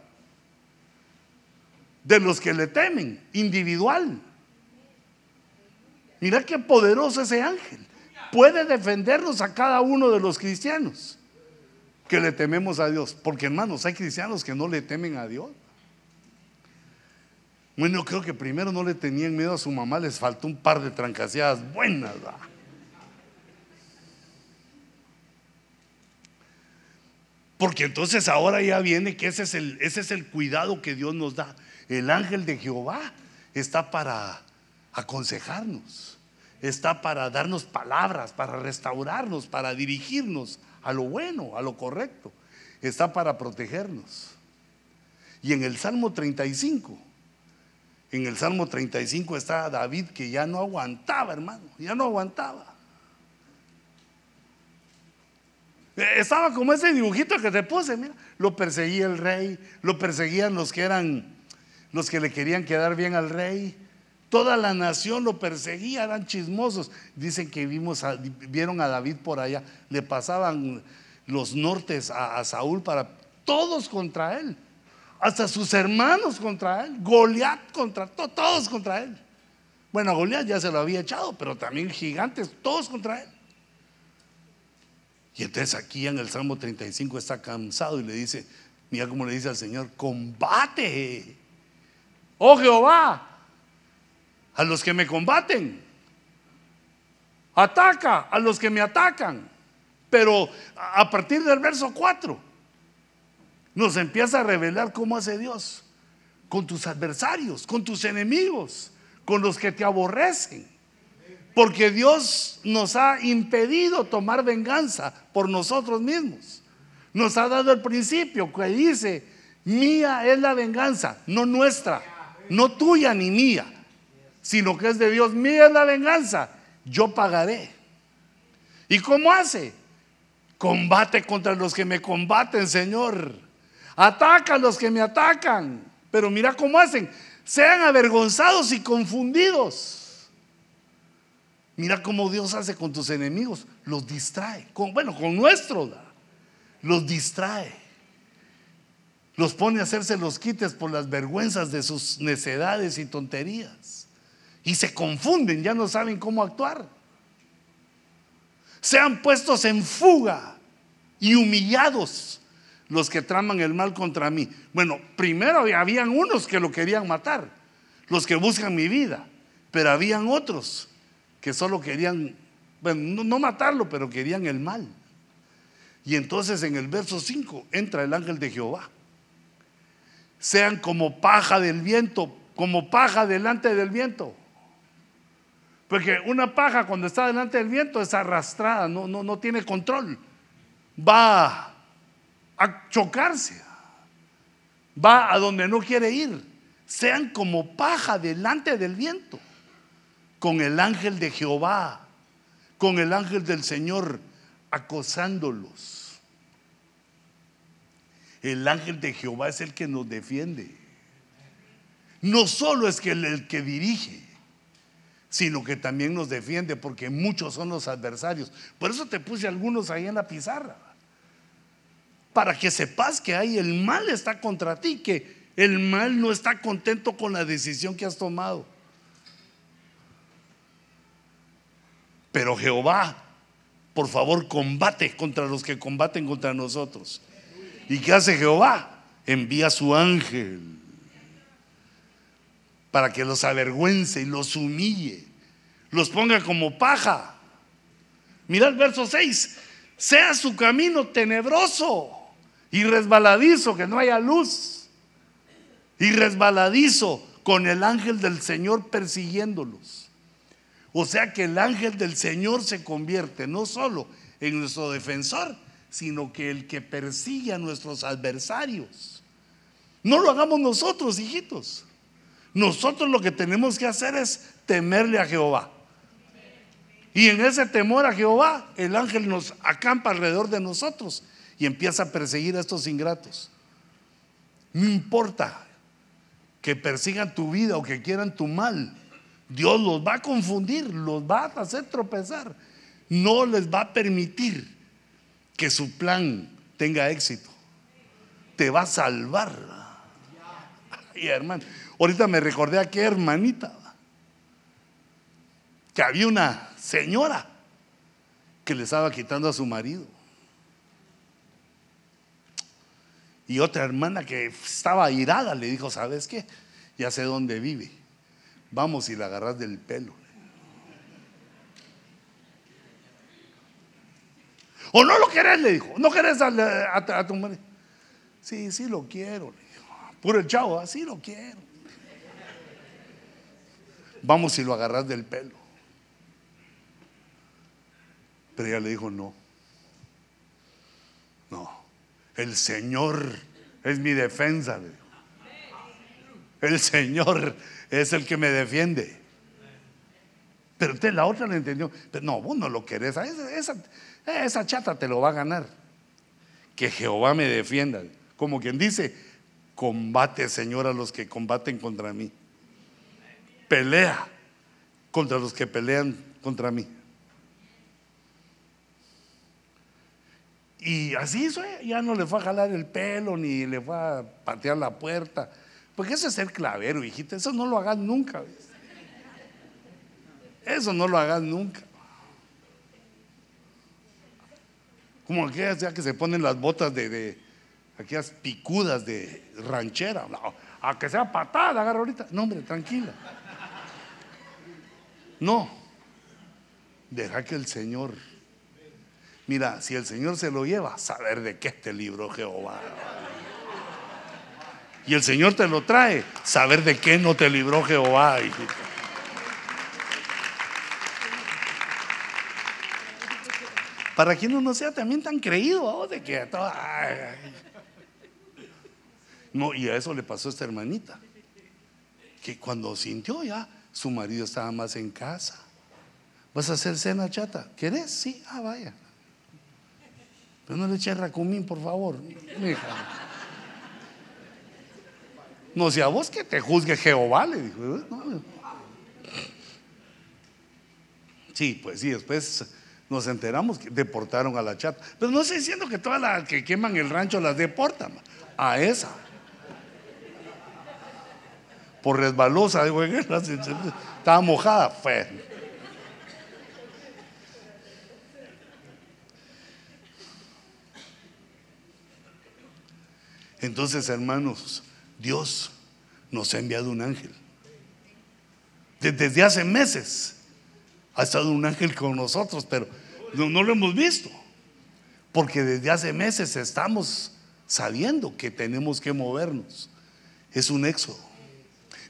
de los que le temen, individual. Mira qué poderoso ese ángel. Puede defendernos a cada uno de los cristianos que le tememos a Dios. Porque hermanos, hay cristianos que no le temen a Dios. Bueno, creo que primero no le tenían miedo a su mamá, les faltó un par de trancaseadas buenas. Porque entonces ahora ya viene que ese es, el, ese es el cuidado que Dios nos da. El ángel de Jehová está para aconsejarnos, está para darnos palabras, para restaurarnos, para dirigirnos a lo bueno, a lo correcto. Está para protegernos. Y en el Salmo 35, en el Salmo 35 está David que ya no aguantaba, hermano, ya no aguantaba. Estaba como ese dibujito que te puse, mira, lo perseguía el rey, lo perseguían los que eran, los que le querían quedar bien al rey. Toda la nación lo perseguía, eran chismosos. Dicen que vimos vieron a David por allá, le pasaban los nortes a, Saúl para todos contra él, hasta sus hermanos contra él, Goliat contra todos contra él. Bueno, a Goliat ya se lo había echado, pero también gigantes, todos contra él. Y entonces aquí en el Salmo 35 está cansado y le dice, mira cómo le dice al Señor, combate. Oh Jehová, a los que me combaten. Ataca a los que me atacan. Pero a partir del verso 4 nos empieza a revelar cómo hace Dios con tus adversarios, con tus enemigos, con los que te aborrecen. Porque Dios nos ha impedido tomar venganza por nosotros mismos. Nos ha dado el principio que dice, mía es la venganza, no nuestra, no tuya ni mía, sino que es de Dios, mía es la venganza, yo pagaré. ¿Y cómo hace? Combate contra los que me combaten, Señor. Ataca a los que me atacan. Pero mira cómo hacen. Sean avergonzados y confundidos. Mira cómo Dios hace con tus enemigos. Los distrae. Con, bueno, con nuestros. Los distrae. Los pone a hacerse los quites por las vergüenzas de sus necedades y tonterías. Y se confunden, ya no saben cómo actuar. Sean puestos en fuga y humillados los que traman el mal contra mí. Bueno, primero habían unos que lo querían matar, los que buscan mi vida, pero habían otros que solo querían, bueno, no, matarlo, pero querían el mal. Y entonces en el verso 5 entra el ángel de Jehová. Sean como paja del viento, como paja delante del viento. Porque una paja cuando está delante del viento es arrastrada, no, no, no tiene control. Va a chocarse, va a donde no quiere ir. Sean como paja delante del viento, con el ángel de Jehová, con el ángel del Señor acosándolos. El ángel de Jehová es el que nos defiende. No solo es que el que dirige, sino que también nos defiende, porque muchos son los adversarios. Por eso te puse algunos ahí en la pizarra, para que sepas que ahí el mal está contra ti, que el mal no está contento con la decisión que has tomado. Pero Jehová, por favor, combate contra los que combaten contra nosotros. ¿Y qué hace Jehová? Envía a su ángel para que los avergüence y los humille, los ponga como paja. Mira el verso 6, sea su camino tenebroso y resbaladizo, que no haya luz, y resbaladizo con el ángel del Señor persiguiéndolos. O sea que el ángel del Señor se convierte no solo en nuestro defensor, sino que el que persigue a nuestros adversarios. No lo hagamos nosotros, hijitos. Nosotros lo que tenemos que hacer es temerle a Jehová. Y en ese temor a Jehová, el ángel nos acampa alrededor de nosotros y empieza a perseguir a estos ingratos. No importa que persigan tu vida o que quieran tu mal, Dios los va a confundir, los va a hacer tropezar. No les va a permitir que su plan tenga éxito. Te va a salvar. Y hermano, Ahorita me recordé a qué hermanita, que había una señora que le estaba quitando a su marido. Y otra hermana que estaba irada le dijo, ¿sabes qué? Ya sé dónde vive. Vamos y la agarras del pelo. O no lo querés, le dijo. No querés a, tu marido. Sí, sí lo quiero, le dijo. Puro el chavo, así lo quiero vamos y lo agarras del pelo. Pero ella le dijo, no, no, el Señor es mi defensa. El Señor es el que me defiende. Pero usted la otra le entendió. Pero no, vos no lo querés. Esa, esa chata te lo va a ganar. Que Jehová me defienda. Como quien dice, combate, Señor, a los que combaten contra mí pelea contra los que pelean contra mí. Y así eso ya no le fue a jalar el pelo ni le fue a patear la puerta. Porque eso es ser clavero, hijita. Eso no lo hagas nunca. Eso no lo hagas nunca. Como aquellas que se ponen las botas de, de aquellas picudas de ranchera. a que sea patada, agarra ahorita. No, hombre, tranquila. No. Deja que el Señor. Mira, si el Señor se lo lleva, saber de qué este libro Jehová. Y el Señor te lo trae, saber de qué no te libró Jehová, Para que uno no sea también tan creído, de que No, y a eso le pasó a esta hermanita, que cuando sintió ya, su marido estaba más en casa. ¿Vas a hacer cena chata? ¿Querés? Sí, ah, vaya. Pero no le eches racumín, por favor. No sea vos que te juzgue Jehová, le dijo. Sí, pues sí, después nos enteramos que deportaron a la chata. Pero no estoy diciendo que todas las que queman el rancho las deportan, a esa. Por resbalosa, estaba mojada, fue. Entonces, hermanos, Dios nos ha enviado un ángel. Desde hace meses ha estado un ángel con nosotros, pero no, lo hemos visto. Porque desde hace meses estamos sabiendo que tenemos que movernos. Es un éxodo.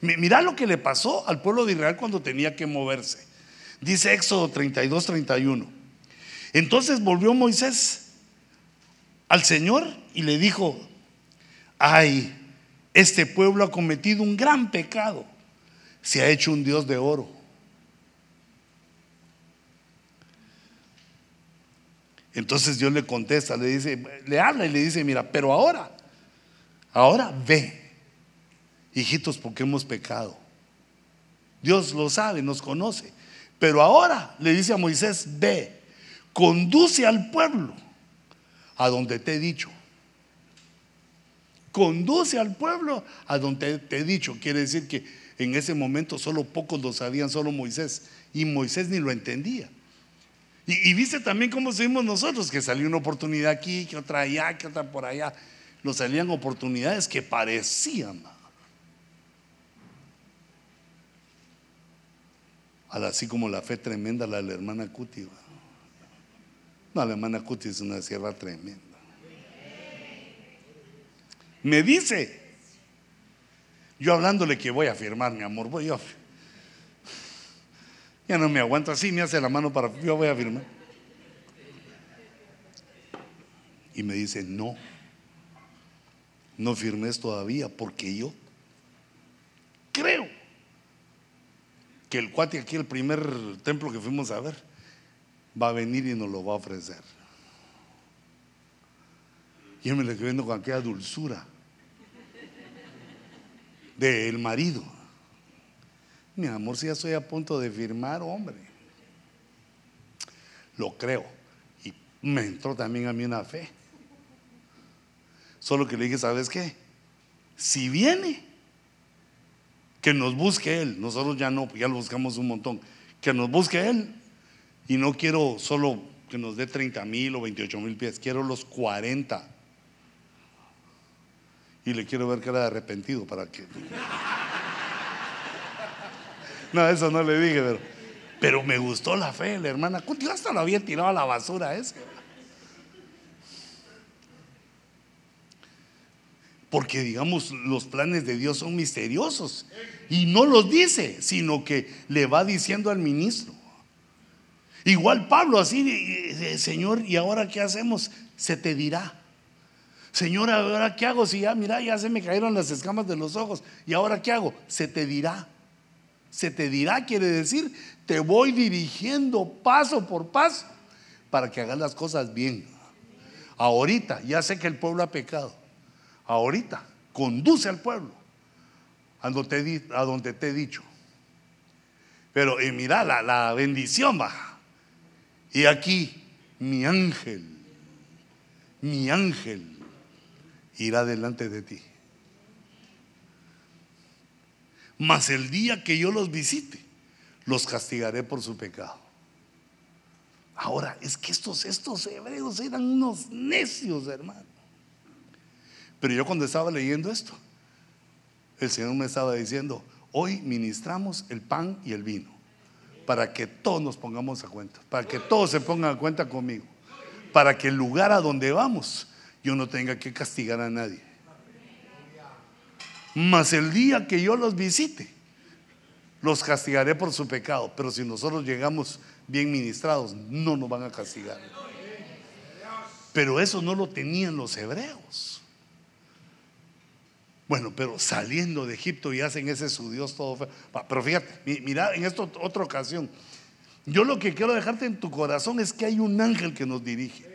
Mira lo que le pasó al pueblo de Israel cuando tenía que moverse. Dice Éxodo 32, 31. Entonces volvió Moisés al Señor y le dijo, ay, este pueblo ha cometido un gran pecado. Se ha hecho un Dios de oro. Entonces Dios le contesta, le dice, le habla y le dice, mira, pero ahora, ahora ve, hijitos, porque hemos pecado. Dios lo sabe, nos conoce. Pero ahora le dice a Moisés, ve, conduce al pueblo a donde te he dicho conduce al pueblo a donde te he dicho. Quiere decir que en ese momento solo pocos lo sabían, solo Moisés. Y Moisés ni lo entendía. Y, viste también cómo seguimos nosotros, que salió una oportunidad aquí, que otra allá, que otra por allá. Nos salían oportunidades que parecían. Así como la fe tremenda, la de la hermana Cuti. No, la hermana Cuti es una sierra tremenda me dice, yo hablándole que voy a firmar, mi amor, voy yo. Ya no me aguanto así, me hace la mano para, yo voy a firmar. Y me dice, no, no firmes todavía porque yo creo que el cuate aquí, el primer templo que fuimos a ver, va a venir y nos lo va a ofrecer. Yo me le quedé viendo con aquella dulzura del marido. Mi amor, si ya estoy a punto de firmar, hombre. Lo creo. Y me entró también a mí una fe. Solo que le dije, ¿sabes qué? Si viene, que nos busque Él. Nosotros ya no, ya lo buscamos un montón. Que nos busque Él. Y no quiero solo que nos dé 30 mil o 28 mil pies, quiero los 40 y le quiero ver que era arrepentido para que. No, eso no le dije, pero, pero me gustó la fe, la hermana. Yo hasta lo había tirado a la basura ese. Porque digamos, los planes de Dios son misteriosos. Y no los dice, sino que le va diciendo al ministro. Igual Pablo así, Señor, ¿y ahora qué hacemos? Se te dirá. Señor, ¿ahora qué hago? Si ya, mira, ya se me cayeron las escamas de los ojos. ¿Y ahora qué hago? Se te dirá. Se te dirá quiere decir, te voy dirigiendo paso por paso para que hagas las cosas bien. Ahorita, ya sé que el pueblo ha pecado. Ahorita, conduce al pueblo a donde te, a donde te he dicho. Pero y mira, la, la bendición va. Y aquí, mi ángel, mi ángel irá delante de ti. Mas el día que yo los visite, los castigaré por su pecado. Ahora, es que estos, estos hebreos eran unos necios, hermano. Pero yo cuando estaba leyendo esto, el Señor me estaba diciendo, hoy ministramos el pan y el vino, para que todos nos pongamos a cuenta, para que todos se pongan a cuenta conmigo, para que el lugar a donde vamos yo no tenga que castigar a nadie. Mas el día que yo los visite, los castigaré por su pecado, pero si nosotros llegamos bien ministrados, no nos van a castigar. Pero eso no lo tenían los hebreos. Bueno, pero saliendo de Egipto y hacen ese su Dios todo feo. Pero fíjate, mira, en esta otra ocasión, yo lo que quiero dejarte en tu corazón es que hay un ángel que nos dirige.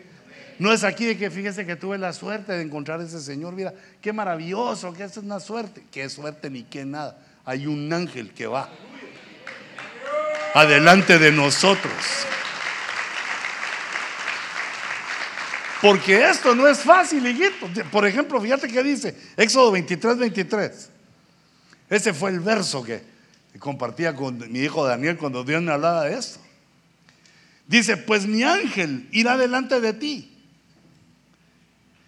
No es aquí de que fíjese que tuve la suerte de encontrar a ese Señor. Mira, qué maravilloso, que es una suerte. Qué suerte ni qué nada. Hay un ángel que va adelante de nosotros. Porque esto no es fácil, hijito. Por ejemplo, fíjate que dice Éxodo 23, 23. Ese fue el verso que compartía con mi hijo Daniel cuando Dios me hablaba de esto. Dice, pues mi ángel irá delante de ti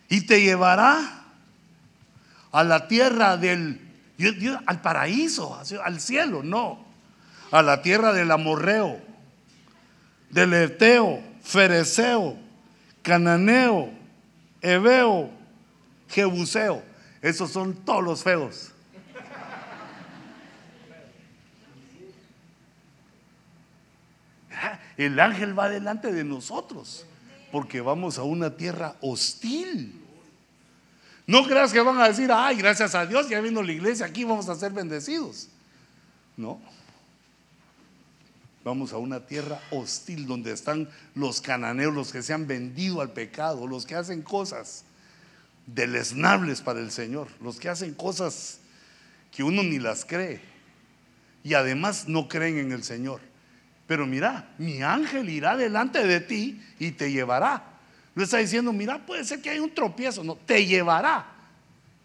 y te llevará a la tierra del, al paraíso, al cielo, no, a la tierra del amorreo, del eteo, fereceo, cananeo, Ebeo, Jebuseo. Esos son todos los feos. El ángel va delante de nosotros porque vamos a una tierra hostil. No creas que van a decir, ay, gracias a Dios, ya vino la iglesia, aquí vamos a ser bendecidos. No. Vamos a una tierra hostil donde están los cananeos, los que se han vendido al pecado, los que hacen cosas deleznables para el Señor, los que hacen cosas que uno ni las cree y además no creen en el Señor. Pero mira, mi ángel irá delante de ti y te llevará. No está diciendo, mira, puede ser que hay un tropiezo, no, te llevará.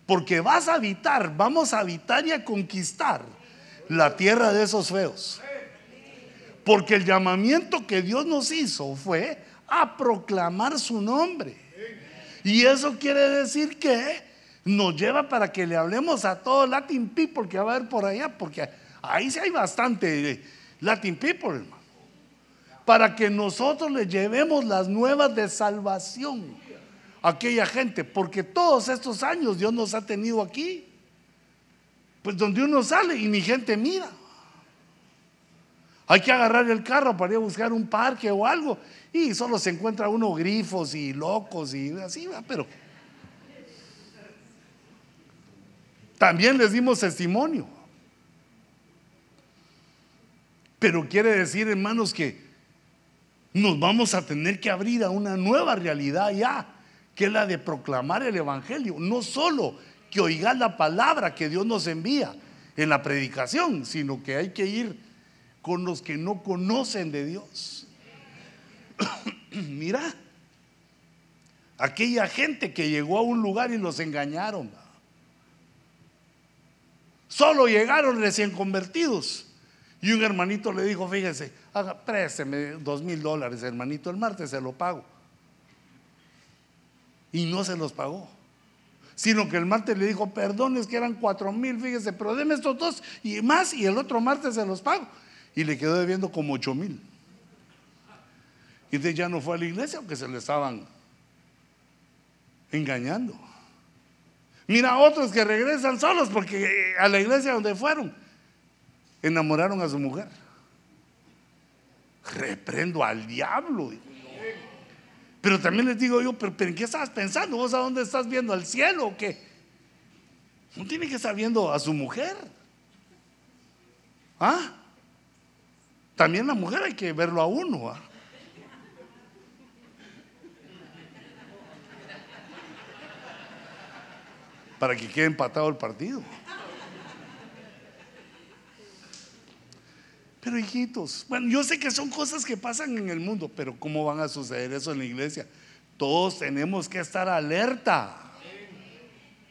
Porque vas a habitar, vamos a habitar y a conquistar la tierra de esos feos. Porque el llamamiento que Dios nos hizo fue a proclamar su nombre. Y eso quiere decir que nos lleva para que le hablemos a todo Latin people que va a haber por allá, porque ahí sí hay bastante Latin people, hermano. Para que nosotros le llevemos las nuevas de salvación a aquella gente, porque todos estos años Dios nos ha tenido aquí. Pues donde uno sale y mi gente mira. Hay que agarrar el carro para ir a buscar un parque o algo. Y solo se encuentra uno grifos y locos y así, pero también les dimos testimonio. Pero quiere decir, hermanos, que nos vamos a tener que abrir a una nueva realidad ya, que es la de proclamar el Evangelio. No solo que oigas la palabra que Dios nos envía en la predicación, sino que hay que ir con los que no conocen de Dios. Mira, aquella gente que llegó a un lugar y los engañaron. Solo llegaron recién convertidos. Y un hermanito le dijo, fíjese, haga, présteme dos mil dólares, hermanito, el martes se lo pago. Y no se los pagó. Sino que el martes le dijo, perdón, es que eran cuatro mil, fíjese, pero deme estos dos y más, y el otro martes se los pago y le quedó debiendo como ocho mil. Y de ya no fue a la iglesia aunque se le estaban engañando. Mira otros que regresan solos porque a la iglesia donde fueron enamoraron a su mujer. Reprendo al diablo. Pero también les digo yo, pero, ¿en qué estás pensando? ¿Vos a dónde estás viendo? ¿Al cielo o qué? No tiene que estar viendo a su mujer. ¿Ah? También la mujer hay que verlo a uno. Para que quede empatado el partido. Pero hijitos, bueno, yo sé que son cosas que pasan en el mundo, pero ¿cómo van a suceder eso en la iglesia? Todos tenemos que estar alerta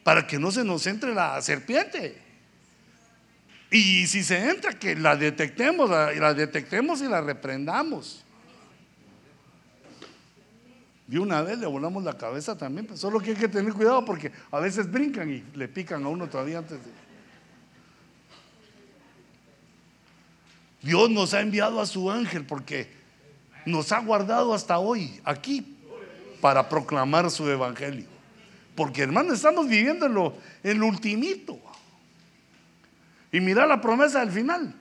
para que no se nos entre la serpiente. Y si se entra, que la detectemos, la, detectemos y la reprendamos. De una vez le volamos la cabeza también, pues, solo que hay que tener cuidado porque a veces brincan y le pican a uno todavía antes de... Dios nos ha enviado a su ángel porque nos ha guardado hasta hoy aquí para proclamar su evangelio. Porque hermano, estamos viviendo en ultimito. Y mira la promesa del final.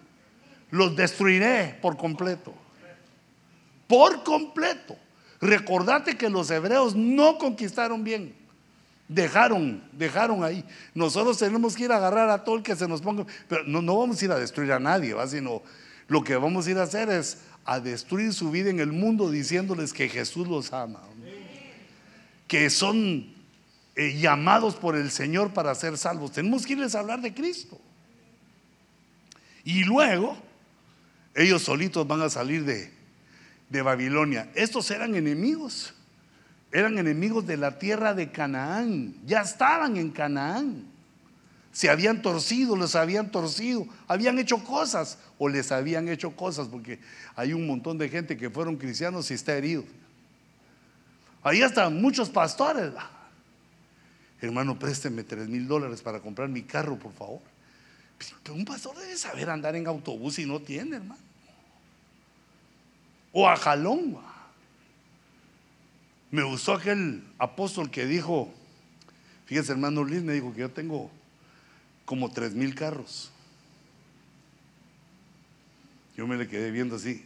Los destruiré por completo. Por completo. Recordate que los hebreos no conquistaron bien. Dejaron, dejaron ahí. Nosotros tenemos que ir a agarrar a todo el que se nos ponga. Pero no, vamos a ir a destruir a nadie, ¿va? sino lo que vamos a ir a hacer es a destruir su vida en el mundo diciéndoles que Jesús los ama. Que son eh, llamados por el Señor para ser salvos. Tenemos que irles a hablar de Cristo. Y luego ellos solitos van a salir de, de Babilonia. Estos eran enemigos. Eran enemigos de la tierra de Canaán. Ya estaban en Canaán se habían torcido, les habían torcido, habían hecho cosas o les habían hecho cosas, porque hay un montón de gente que fueron cristianos y está herido. Ahí están muchos pastores. Hermano, présteme tres mil dólares para comprar mi carro, por favor. Un pastor debe saber andar en autobús y no tiene, hermano. O a jalón. Me gustó aquel apóstol que dijo, fíjese hermano Luis, me dijo que yo tengo como tres mil carros. Yo me le quedé viendo así,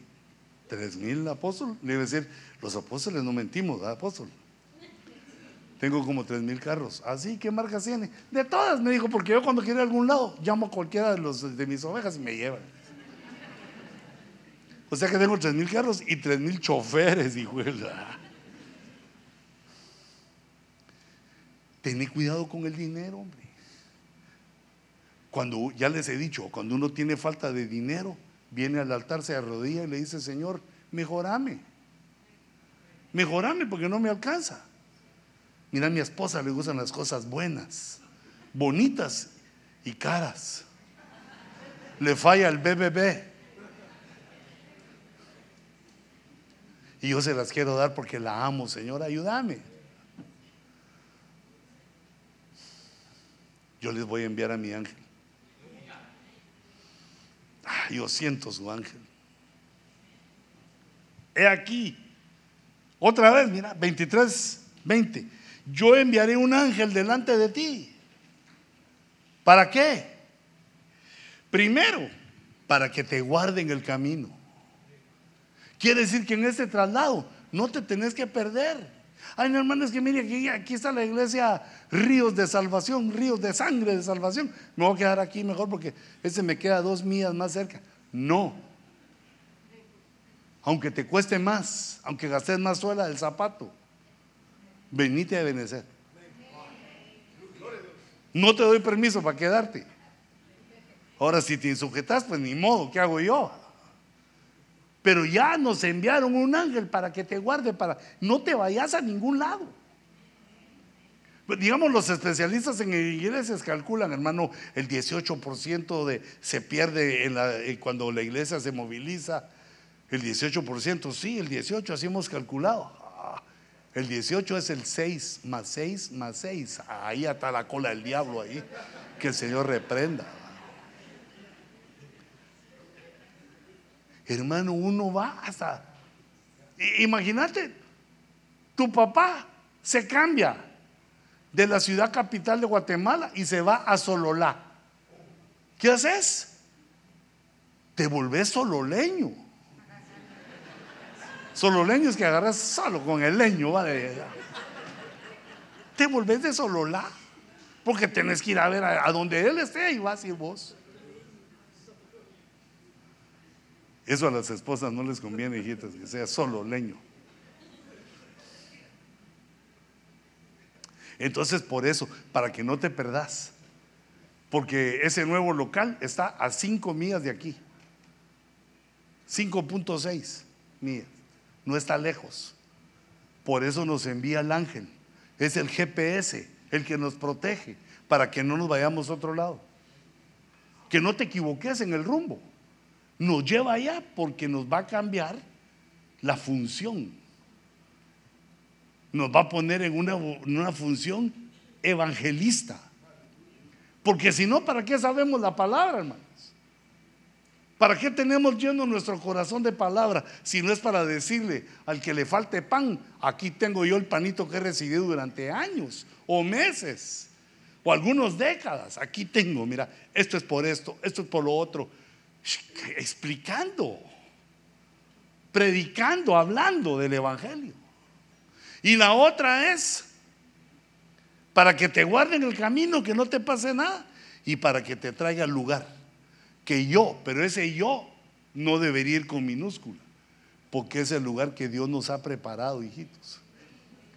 tres mil apóstoles. Le iba a decir, los apóstoles no mentimos, ¿verdad, apóstol? Tengo como tres mil carros. Así, ah, ¿qué marcas tiene? De todas, me dijo, porque yo cuando quiero ir a algún lado, llamo a cualquiera de, los, de mis ovejas y me llevan. O sea que tengo tres mil carros y tres mil choferes, hijo. Tené cuidado con el dinero, hombre. Cuando ya les he dicho, cuando uno tiene falta de dinero, viene al altar, se arrodilla y le dice, Señor, mejorame. Mejorame porque no me alcanza. Mira, a mi esposa le gustan las cosas buenas, bonitas y caras. Le falla el BBB. Y yo se las quiero dar porque la amo, Señor, ayúdame. Yo les voy a enviar a mi ángel. yo siento su ángel. He aquí, otra vez, mira, 23, 20. Yo enviaré un ángel delante de ti. ¿Para qué? Primero, para que te guarden el camino. Quiere decir que en este traslado no te tenés que perder. Ay, no, hermano, es que mire, aquí, aquí está la iglesia Ríos de Salvación, Ríos de Sangre de Salvación. Me voy a quedar aquí mejor porque ese me queda dos millas más cerca. No. Aunque te cueste más, aunque gastes más suela del zapato, venite a benecer. No te doy permiso para quedarte. Ahora, si te sujetas, pues ni modo, ¿qué hago yo? Pero ya nos enviaron un ángel para que te guarde, para no te vayas a ningún lado. Digamos, los especialistas en iglesias calculan, hermano, el 18% de, se pierde la, cuando la iglesia se moviliza. El 18%, sí, el 18, así hemos calculado. El 18 es el 6 más 6 más 6. Ahí está la cola del diablo ahí. Que el Señor reprenda. Hermano, uno va hasta... Imagínate, tu papá se cambia de la ciudad capital de Guatemala y se va a Sololá. ¿Qué haces? Te volvés sololeño. Sololeño es que agarras solo con el leño, ¿vale? Te volvés de Sololá. Porque tenés que ir a ver a, donde él esté y vas a ir vos. Eso a las esposas no les conviene, hijitas, que sea solo leño. Entonces, por eso, para que no te perdas, porque ese nuevo local está a 5 millas de aquí. 5.6 millas. No está lejos. Por eso nos envía el ángel. Es el GPS, el que nos protege, para que no nos vayamos a otro lado. Que no te equivoques en el rumbo nos lleva allá porque nos va a cambiar la función. nos va a poner en una, función evangelista. Porque si no, ¿para qué sabemos la palabra, hermanos? ¿Para qué tenemos lleno nuestro corazón de palabra si no es para decirle al que le falte pan, aquí tengo yo el panito que he recibido durante años o meses o algunas décadas? Aquí tengo, mira, esto es por esto, esto es por lo otro. Explicando, predicando, hablando del Evangelio. Y la otra es para que te guarden el camino, que no te pase nada y para que te traiga lugar que yo, pero ese yo no debería ir con minúscula, porque es el lugar que Dios nos ha preparado, hijitos.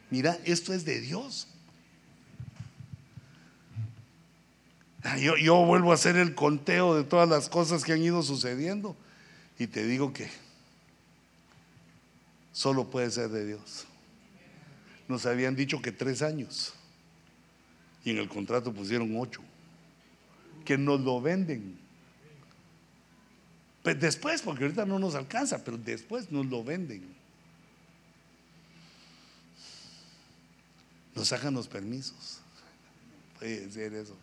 Mira, esto es de Dios. Yo, yo, vuelvo a hacer el conteo de todas las cosas que han ido sucediendo y te digo que solo puede ser de Dios. Nos habían dicho que tres años y en el contrato pusieron ocho, que nos lo venden. Pues después, porque ahorita no nos alcanza, pero después nos lo venden. Nos sacan los permisos. Puede ser eso.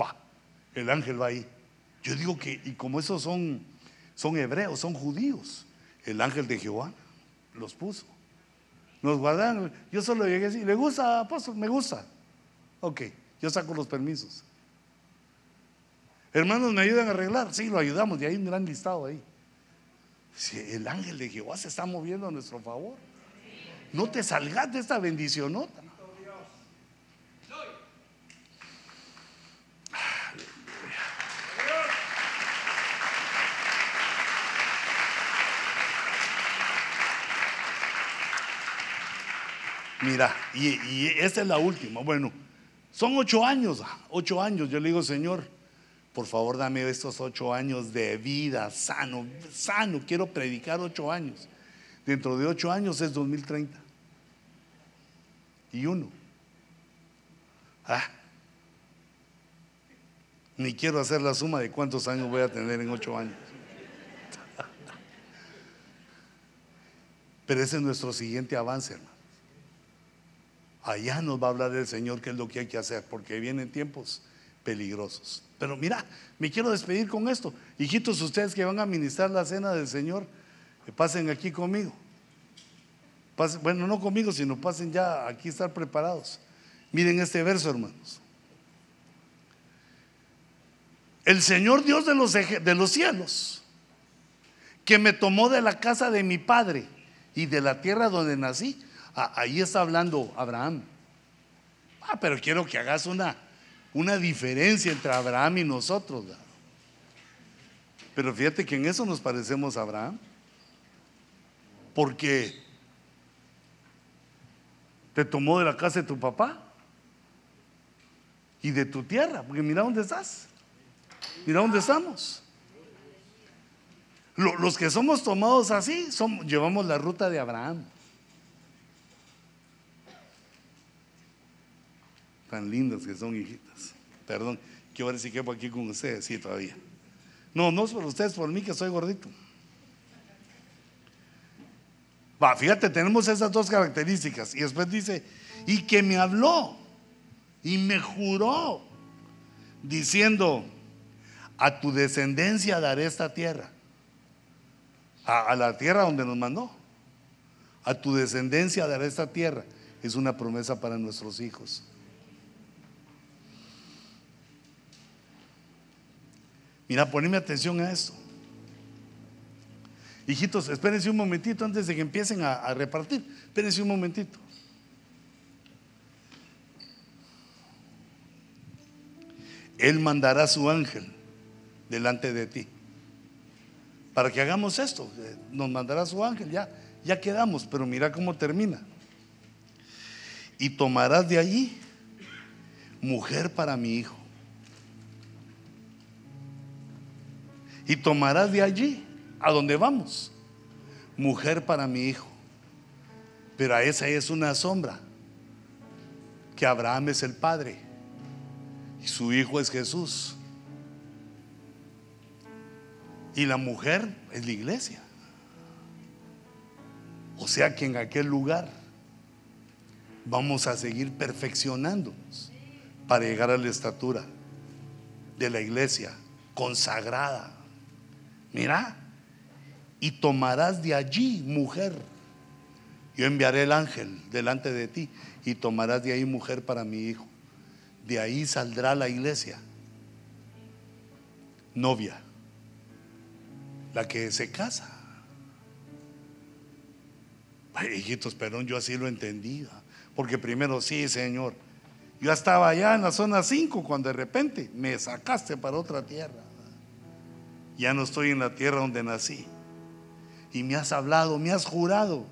Va, el ángel va ahí. Yo digo que, y como esos son, son hebreos, son judíos, el ángel de Jehová los puso. Nos guardan. Yo solo llegué así, ¿le gusta, apóstol? Me gusta. Ok, yo saco los permisos. Hermanos, ¿me ayudan a arreglar? Sí, lo ayudamos, y hay un gran listado ahí. Si el ángel de Jehová se está moviendo a nuestro favor. No te salgas de esta bendición. Mira, y, y, esta es la última. Bueno, son ocho años, ocho años. Yo le digo, Señor, por favor, dame estos ocho años de vida sano, sano. Quiero predicar ocho años. Dentro de ocho años es 2030. Y uno. Ah. Ni quiero hacer la suma de cuántos años voy a tener en ocho años. Pero ese es nuestro siguiente avance, hermano. Allá nos va a hablar el Señor qué es lo que hay que hacer, porque vienen tiempos peligrosos. Pero mira, me quiero despedir con esto. Hijitos, ustedes que van a ministrar la cena del Señor, que pasen aquí conmigo. bueno, no conmigo, sino pasen ya aquí estar preparados. Miren este verso, hermanos. El Señor Dios de los, de los cielos, que me tomó de la casa de mi padre y de la tierra donde nací, ahí está hablando Abraham. Ah, pero quiero que hagas una, una diferencia entre Abraham y nosotros. Pero fíjate que en eso nos parecemos a Abraham. Porque te tomó de la casa de tu papá y de tu tierra. Porque mira dónde estás. Mira dónde estamos. Los que somos tomados así, llevamos la ruta de Abraham. Tan lindas que son, hijitas. Perdón, quiero ver si quepo aquí con ustedes. Sí, todavía. No, no es por ustedes, por mí que soy gordito. Va, fíjate, tenemos esas dos características. Y después dice, y que me habló y me juró, diciendo, a tu descendencia daré esta tierra. a la tierra donde nos mandó. A tu descendencia daré esta tierra. Es una promesa para nuestros hijos. Mira, poneme atención a esto. Hijitos, espérense un momentito antes de que empiecen a, repartir. Espérense un momentito. Él mandará su ángel delante de ti. Para que hagamos esto, eh, nos mandará su ángel, ya, ya quedamos, pero mira cómo termina. Y tomarás de allí mujer para mi hijo y tomarás de allí a donde vamos, mujer para mi hijo. Pero a esa es una sombra, que Abraham es el padre y su hijo es Jesús. Y la mujer es la iglesia. O sea que en aquel lugar vamos a seguir perfeccionándonos para llegar a la estatura de la iglesia consagrada. Mira, y tomarás de allí mujer. Yo enviaré el ángel delante de ti y tomarás de ahí mujer para mi hijo. De ahí saldrá la iglesia, novia, la que se casa. Ay, hijitos, perdón, yo así lo entendía. Porque primero, sí, Señor, yo estaba allá en la zona 5 cuando de repente me sacaste para otra tierra. Ya no estoy en la tierra donde nací. Y me has hablado, me has jurado.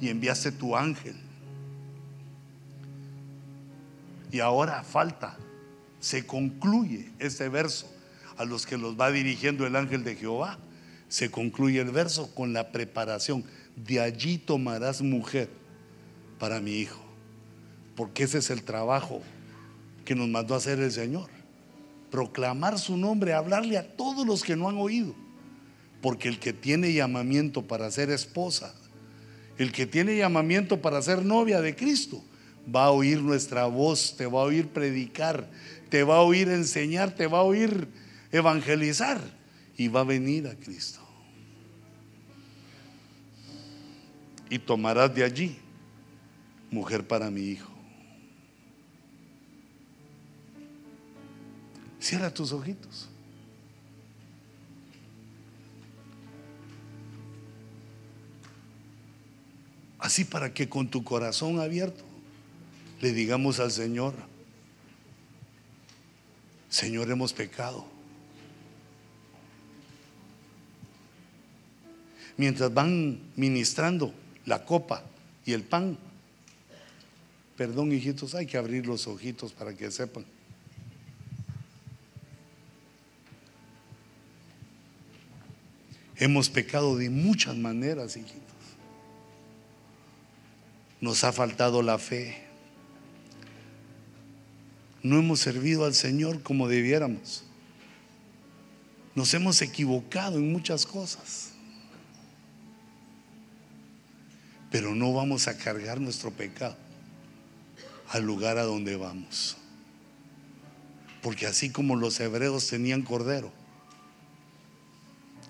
Y enviaste tu ángel. Y ahora falta, se concluye este verso a los que los va dirigiendo el ángel de Jehová. Se concluye el verso con la preparación. De allí tomarás mujer para mi hijo. Porque ese es el trabajo que nos mandó a hacer el Señor. Proclamar su nombre, hablarle a todos los que no han oído. Porque el que tiene llamamiento para ser esposa, el que tiene llamamiento para ser novia de Cristo, va a oír nuestra voz, te va a oír predicar, te va a oír enseñar, te va a oír evangelizar y va a venir a Cristo. Y tomarás de allí mujer para mi hijo. Cierra tus ojitos. Así para que con tu corazón abierto le digamos al Señor, Señor, hemos pecado. Mientras van ministrando la copa y el pan, perdón hijitos, hay que abrir los ojitos para que sepan. Hemos pecado de muchas maneras, hijitos. Nos ha faltado la fe. No hemos servido al Señor como debiéramos. Nos hemos equivocado en muchas cosas. Pero no vamos a cargar nuestro pecado al lugar a donde vamos. Porque así como los hebreos tenían cordero,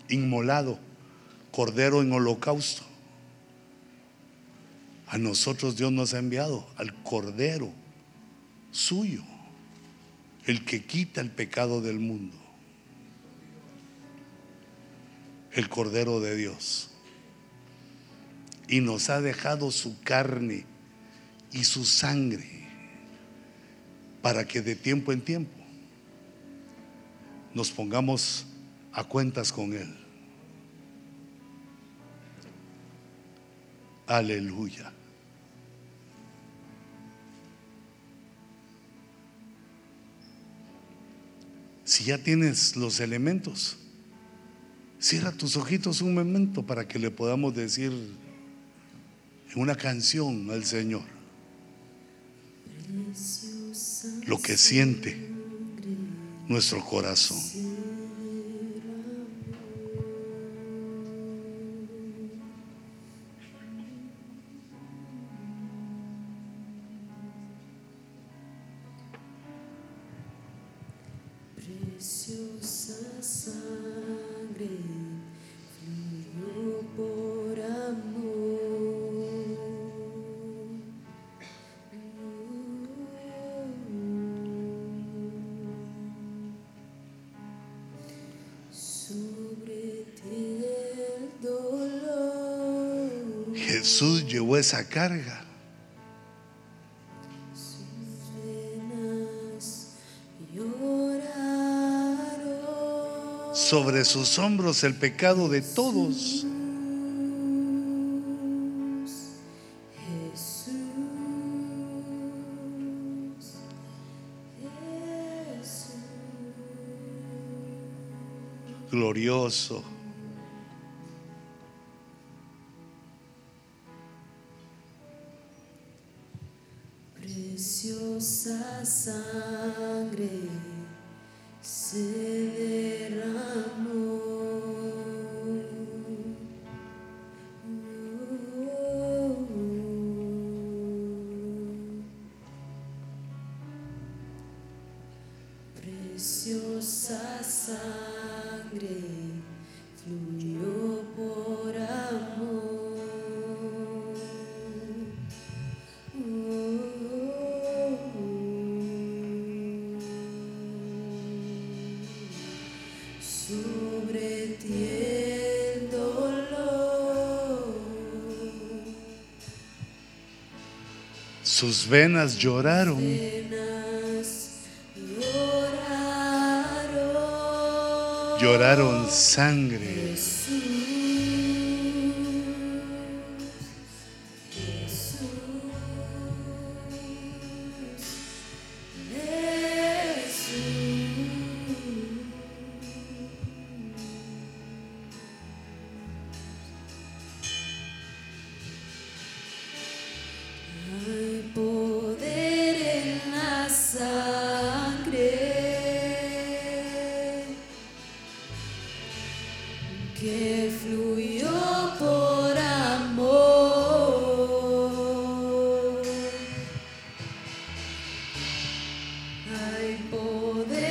inmolado, cordero en holocausto. A nosotros Dios nos ha enviado al cordero suyo, el que quita el pecado del mundo, el cordero de Dios. Y nos ha dejado su carne y su sangre para que de tiempo en tiempo nos pongamos a cuentas con Él. Aleluya. Si ya tienes los elementos, cierra tus ojitos un momento para que le podamos decir en una canción al Señor lo que siente nuestro corazón. Sobre sus hombros el pecado de todos. Glorioso. sun. sus venas lloraron. Lloraron sangre. tiempo de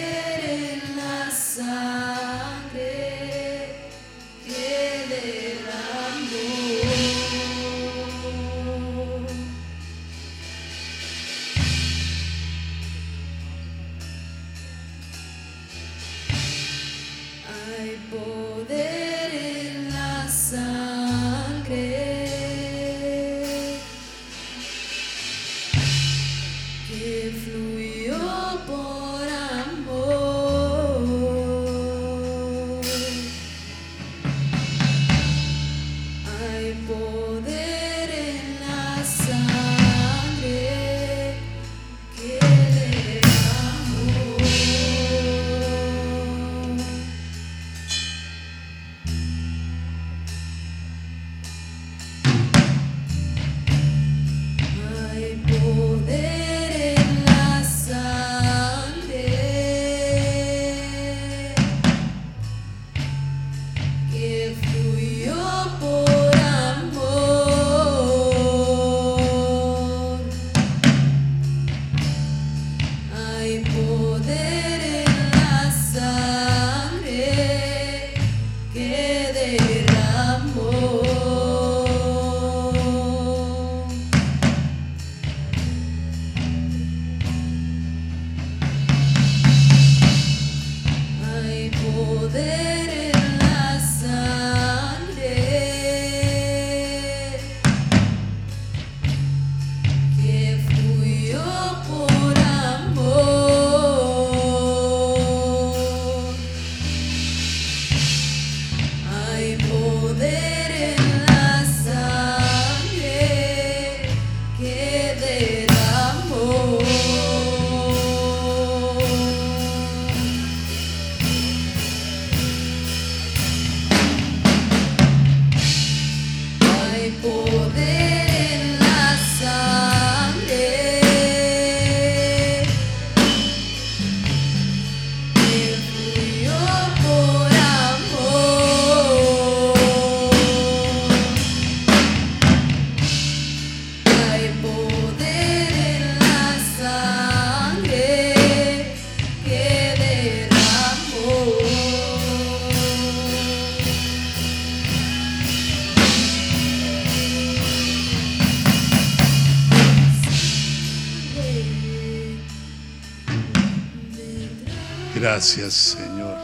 Gracias, Señor.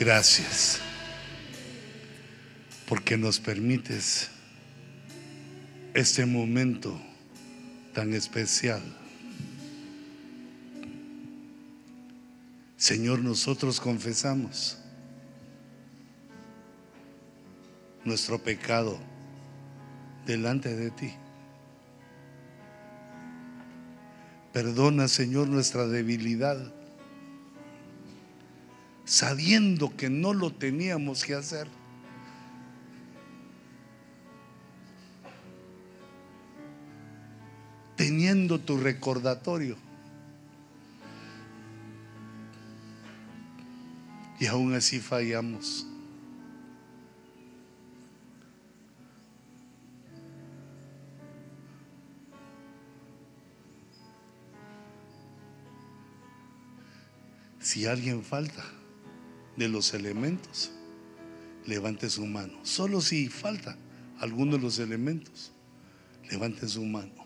Gracias. Porque nos permites este momento tan especial. Señor, nosotros confesamos nuestro pecado delante de ti. Perdona, Señor, nuestra debilidad, sabiendo que no lo teníamos que hacer. Teniendo tu recordatorio. Y aún así fallamos. Si alguien falta de los elementos, levante su mano. Solo si falta alguno de los elementos, levante su mano.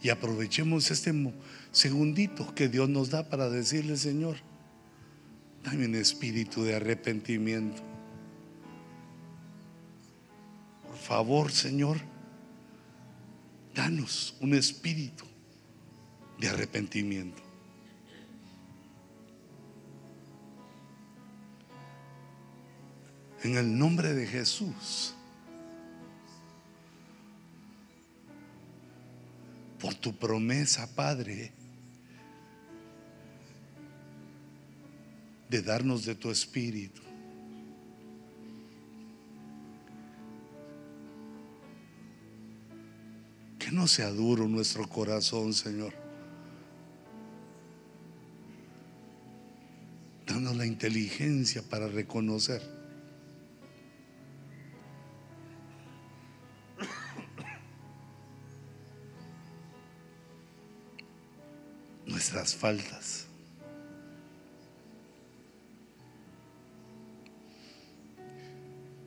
Y aprovechemos este segundito que Dios nos da para decirle, Señor, dame un espíritu de arrepentimiento. Por favor, Señor, danos un espíritu de arrepentimiento. En el nombre de Jesús. Por tu promesa, Padre, de darnos de tu espíritu. Que no sea duro nuestro corazón, Señor. Danos la inteligencia para reconocer. Nuestras faltas.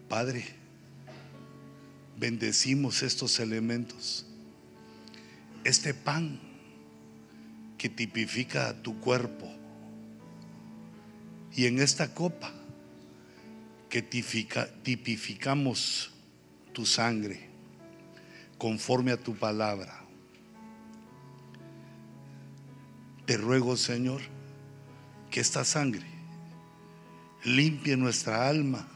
Padre, bendecimos estos elementos. Este pan que tipifica tu cuerpo. Y en esta copa que tipifica- tipificamos tu sangre conforme a tu palabra. Te ruego, Señor, que esta sangre limpie nuestra alma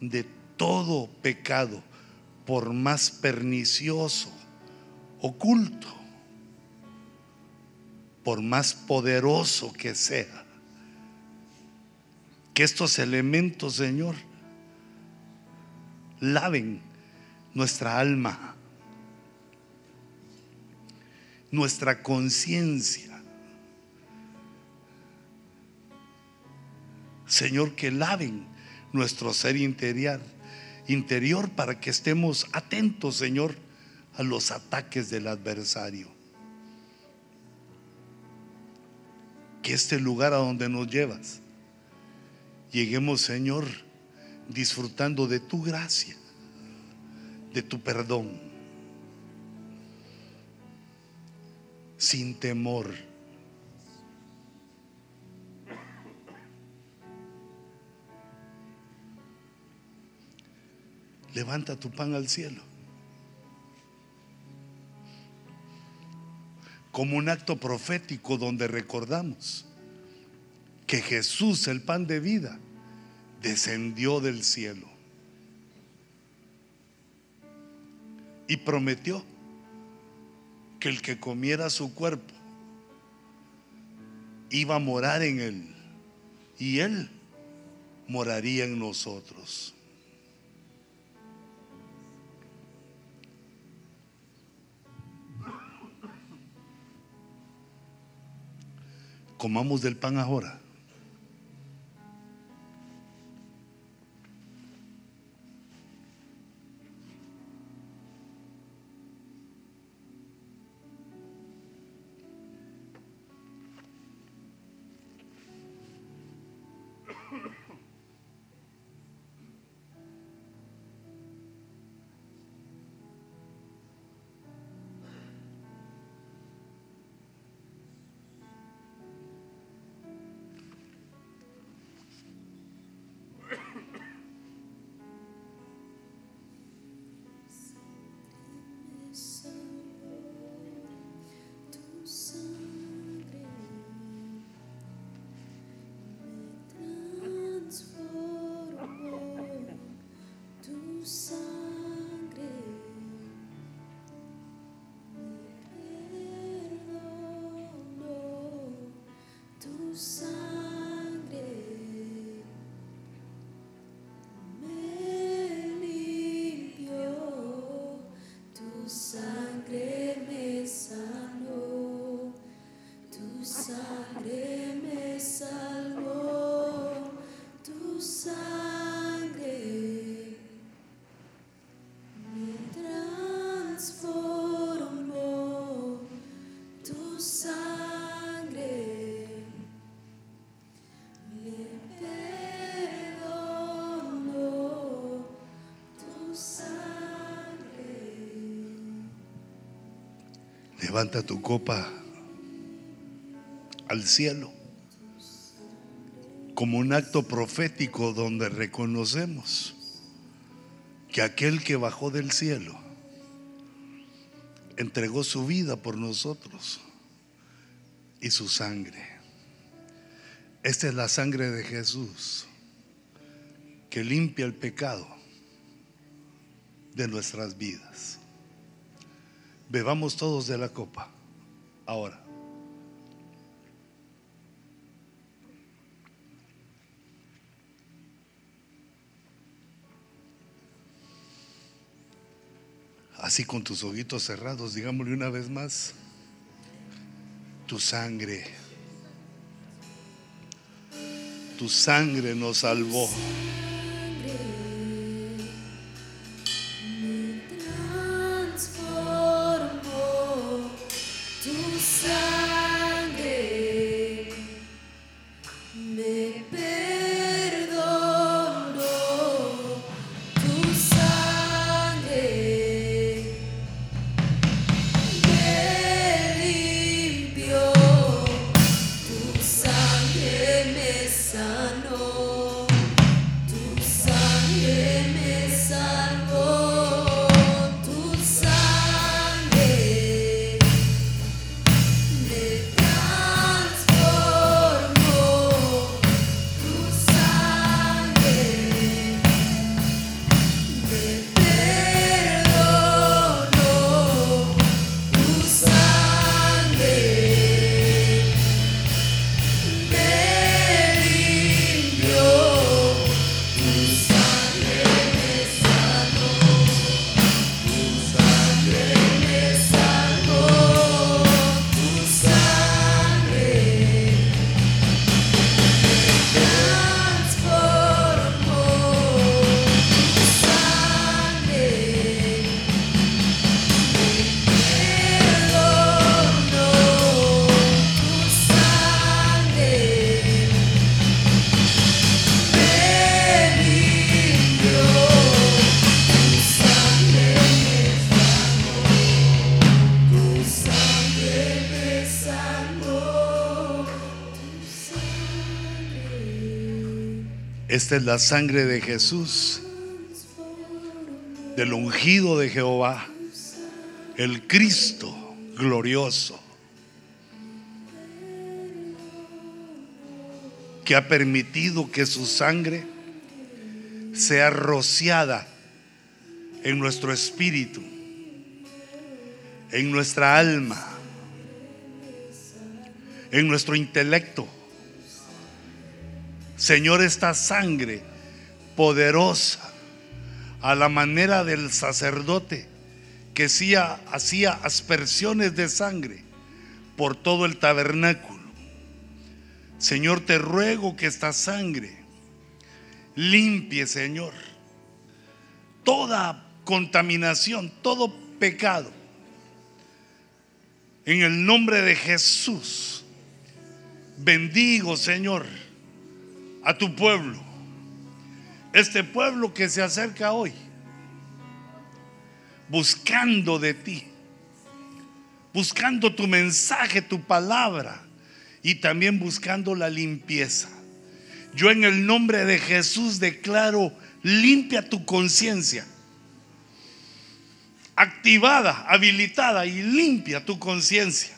de todo pecado, por más pernicioso, oculto, por más poderoso que sea. Que estos elementos, Señor, laven nuestra alma, nuestra conciencia. Señor, que laven nuestro ser interior, interior para que estemos atentos, Señor, a los ataques del adversario. Que este lugar a donde nos llevas, lleguemos, Señor, disfrutando de tu gracia, de tu perdón, sin temor. Levanta tu pan al cielo. Como un acto profético donde recordamos que Jesús, el pan de vida, descendió del cielo y prometió que el que comiera su cuerpo iba a morar en él y él moraría en nosotros. Comamos del pan ahora. Levanta tu copa al cielo como un acto profético donde reconocemos que aquel que bajó del cielo entregó su vida por nosotros y su sangre. Esta es la sangre de Jesús que limpia el pecado de nuestras vidas. Bebamos todos de la copa. Ahora. Así con tus ojitos cerrados, digámosle una vez más, tu sangre, tu sangre nos salvó. Esta es la sangre de Jesús, del ungido de Jehová, el Cristo glorioso, que ha permitido que su sangre sea rociada en nuestro espíritu, en nuestra alma, en nuestro intelecto. Señor, esta sangre poderosa, a la manera del sacerdote que hacía, aspersiones de sangre por todo el tabernáculo. Señor, te ruego que esta sangre limpie, Señor, toda contaminación, todo pecado. En el nombre de Jesús, bendigo, Señor, a tu pueblo. Este pueblo que se acerca hoy, buscando de ti, buscando tu mensaje, tu palabra y también buscando la limpieza. Yo en el nombre de Jesús declaro, limpia tu conciencia. Activada, habilitada y limpia tu conciencia.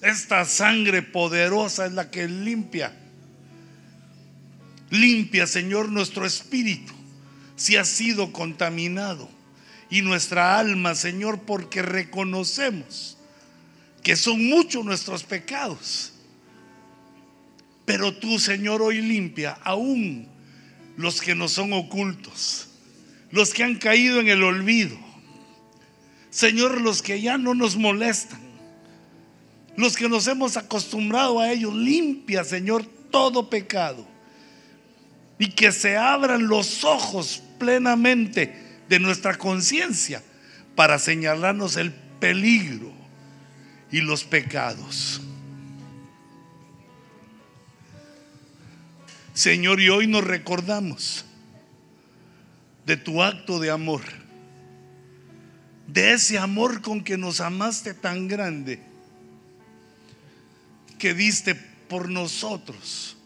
Esta sangre poderosa es la que limpia. Limpia, Señor, nuestro espíritu si ha sido contaminado. Y nuestra alma, Señor, porque reconocemos que son muchos nuestros pecados. Pero tú, Señor, hoy limpia aún los que nos son ocultos, los que han caído en el olvido. Señor, los que ya no nos molestan, los que nos hemos acostumbrado a ellos, limpia, Señor, todo pecado. Y que se abran los ojos plenamente de nuestra conciencia para señalarnos el peligro y los pecados. Señor, y hoy nos recordamos de tu acto de amor, de ese amor con que nos amaste tan grande, que diste por nosotros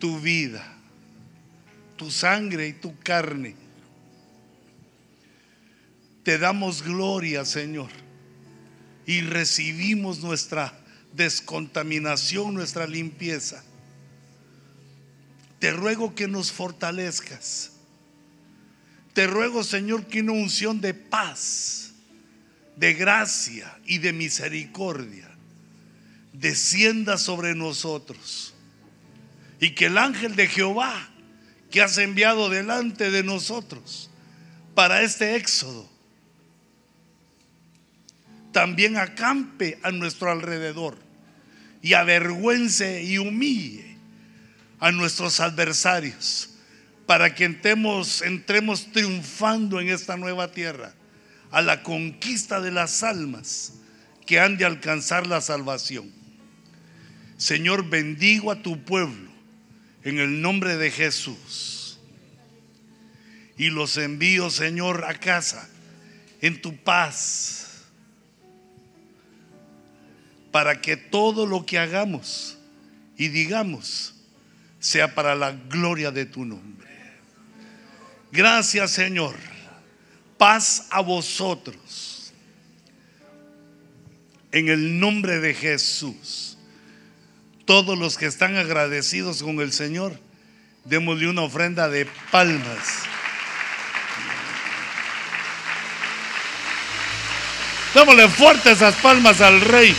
tu vida, tu sangre y tu carne. Te damos gloria, Señor, y recibimos nuestra descontaminación, nuestra limpieza. Te ruego que nos fortalezcas. Te ruego, Señor, que una unción de paz, de gracia y de misericordia descienda sobre nosotros. Y que el ángel de Jehová que has enviado delante de nosotros para este éxodo también acampe a nuestro alrededor y avergüence y humille a nuestros adversarios para que entremos, triunfando en esta nueva tierra a la conquista de las almas que han de alcanzar la salvación. Señor, bendigo a tu pueblo en el nombre de Jesús. Y los envío, Señor, a casa en tu paz para que todo lo que hagamos y digamos sea para la gloria de tu nombre. Gracias Señor. Paz a vosotros. En el nombre de Jesús. Todos los que están agradecidos con el Señor, démosle una ofrenda de palmas. Démosle fuerte esas palmas al Rey.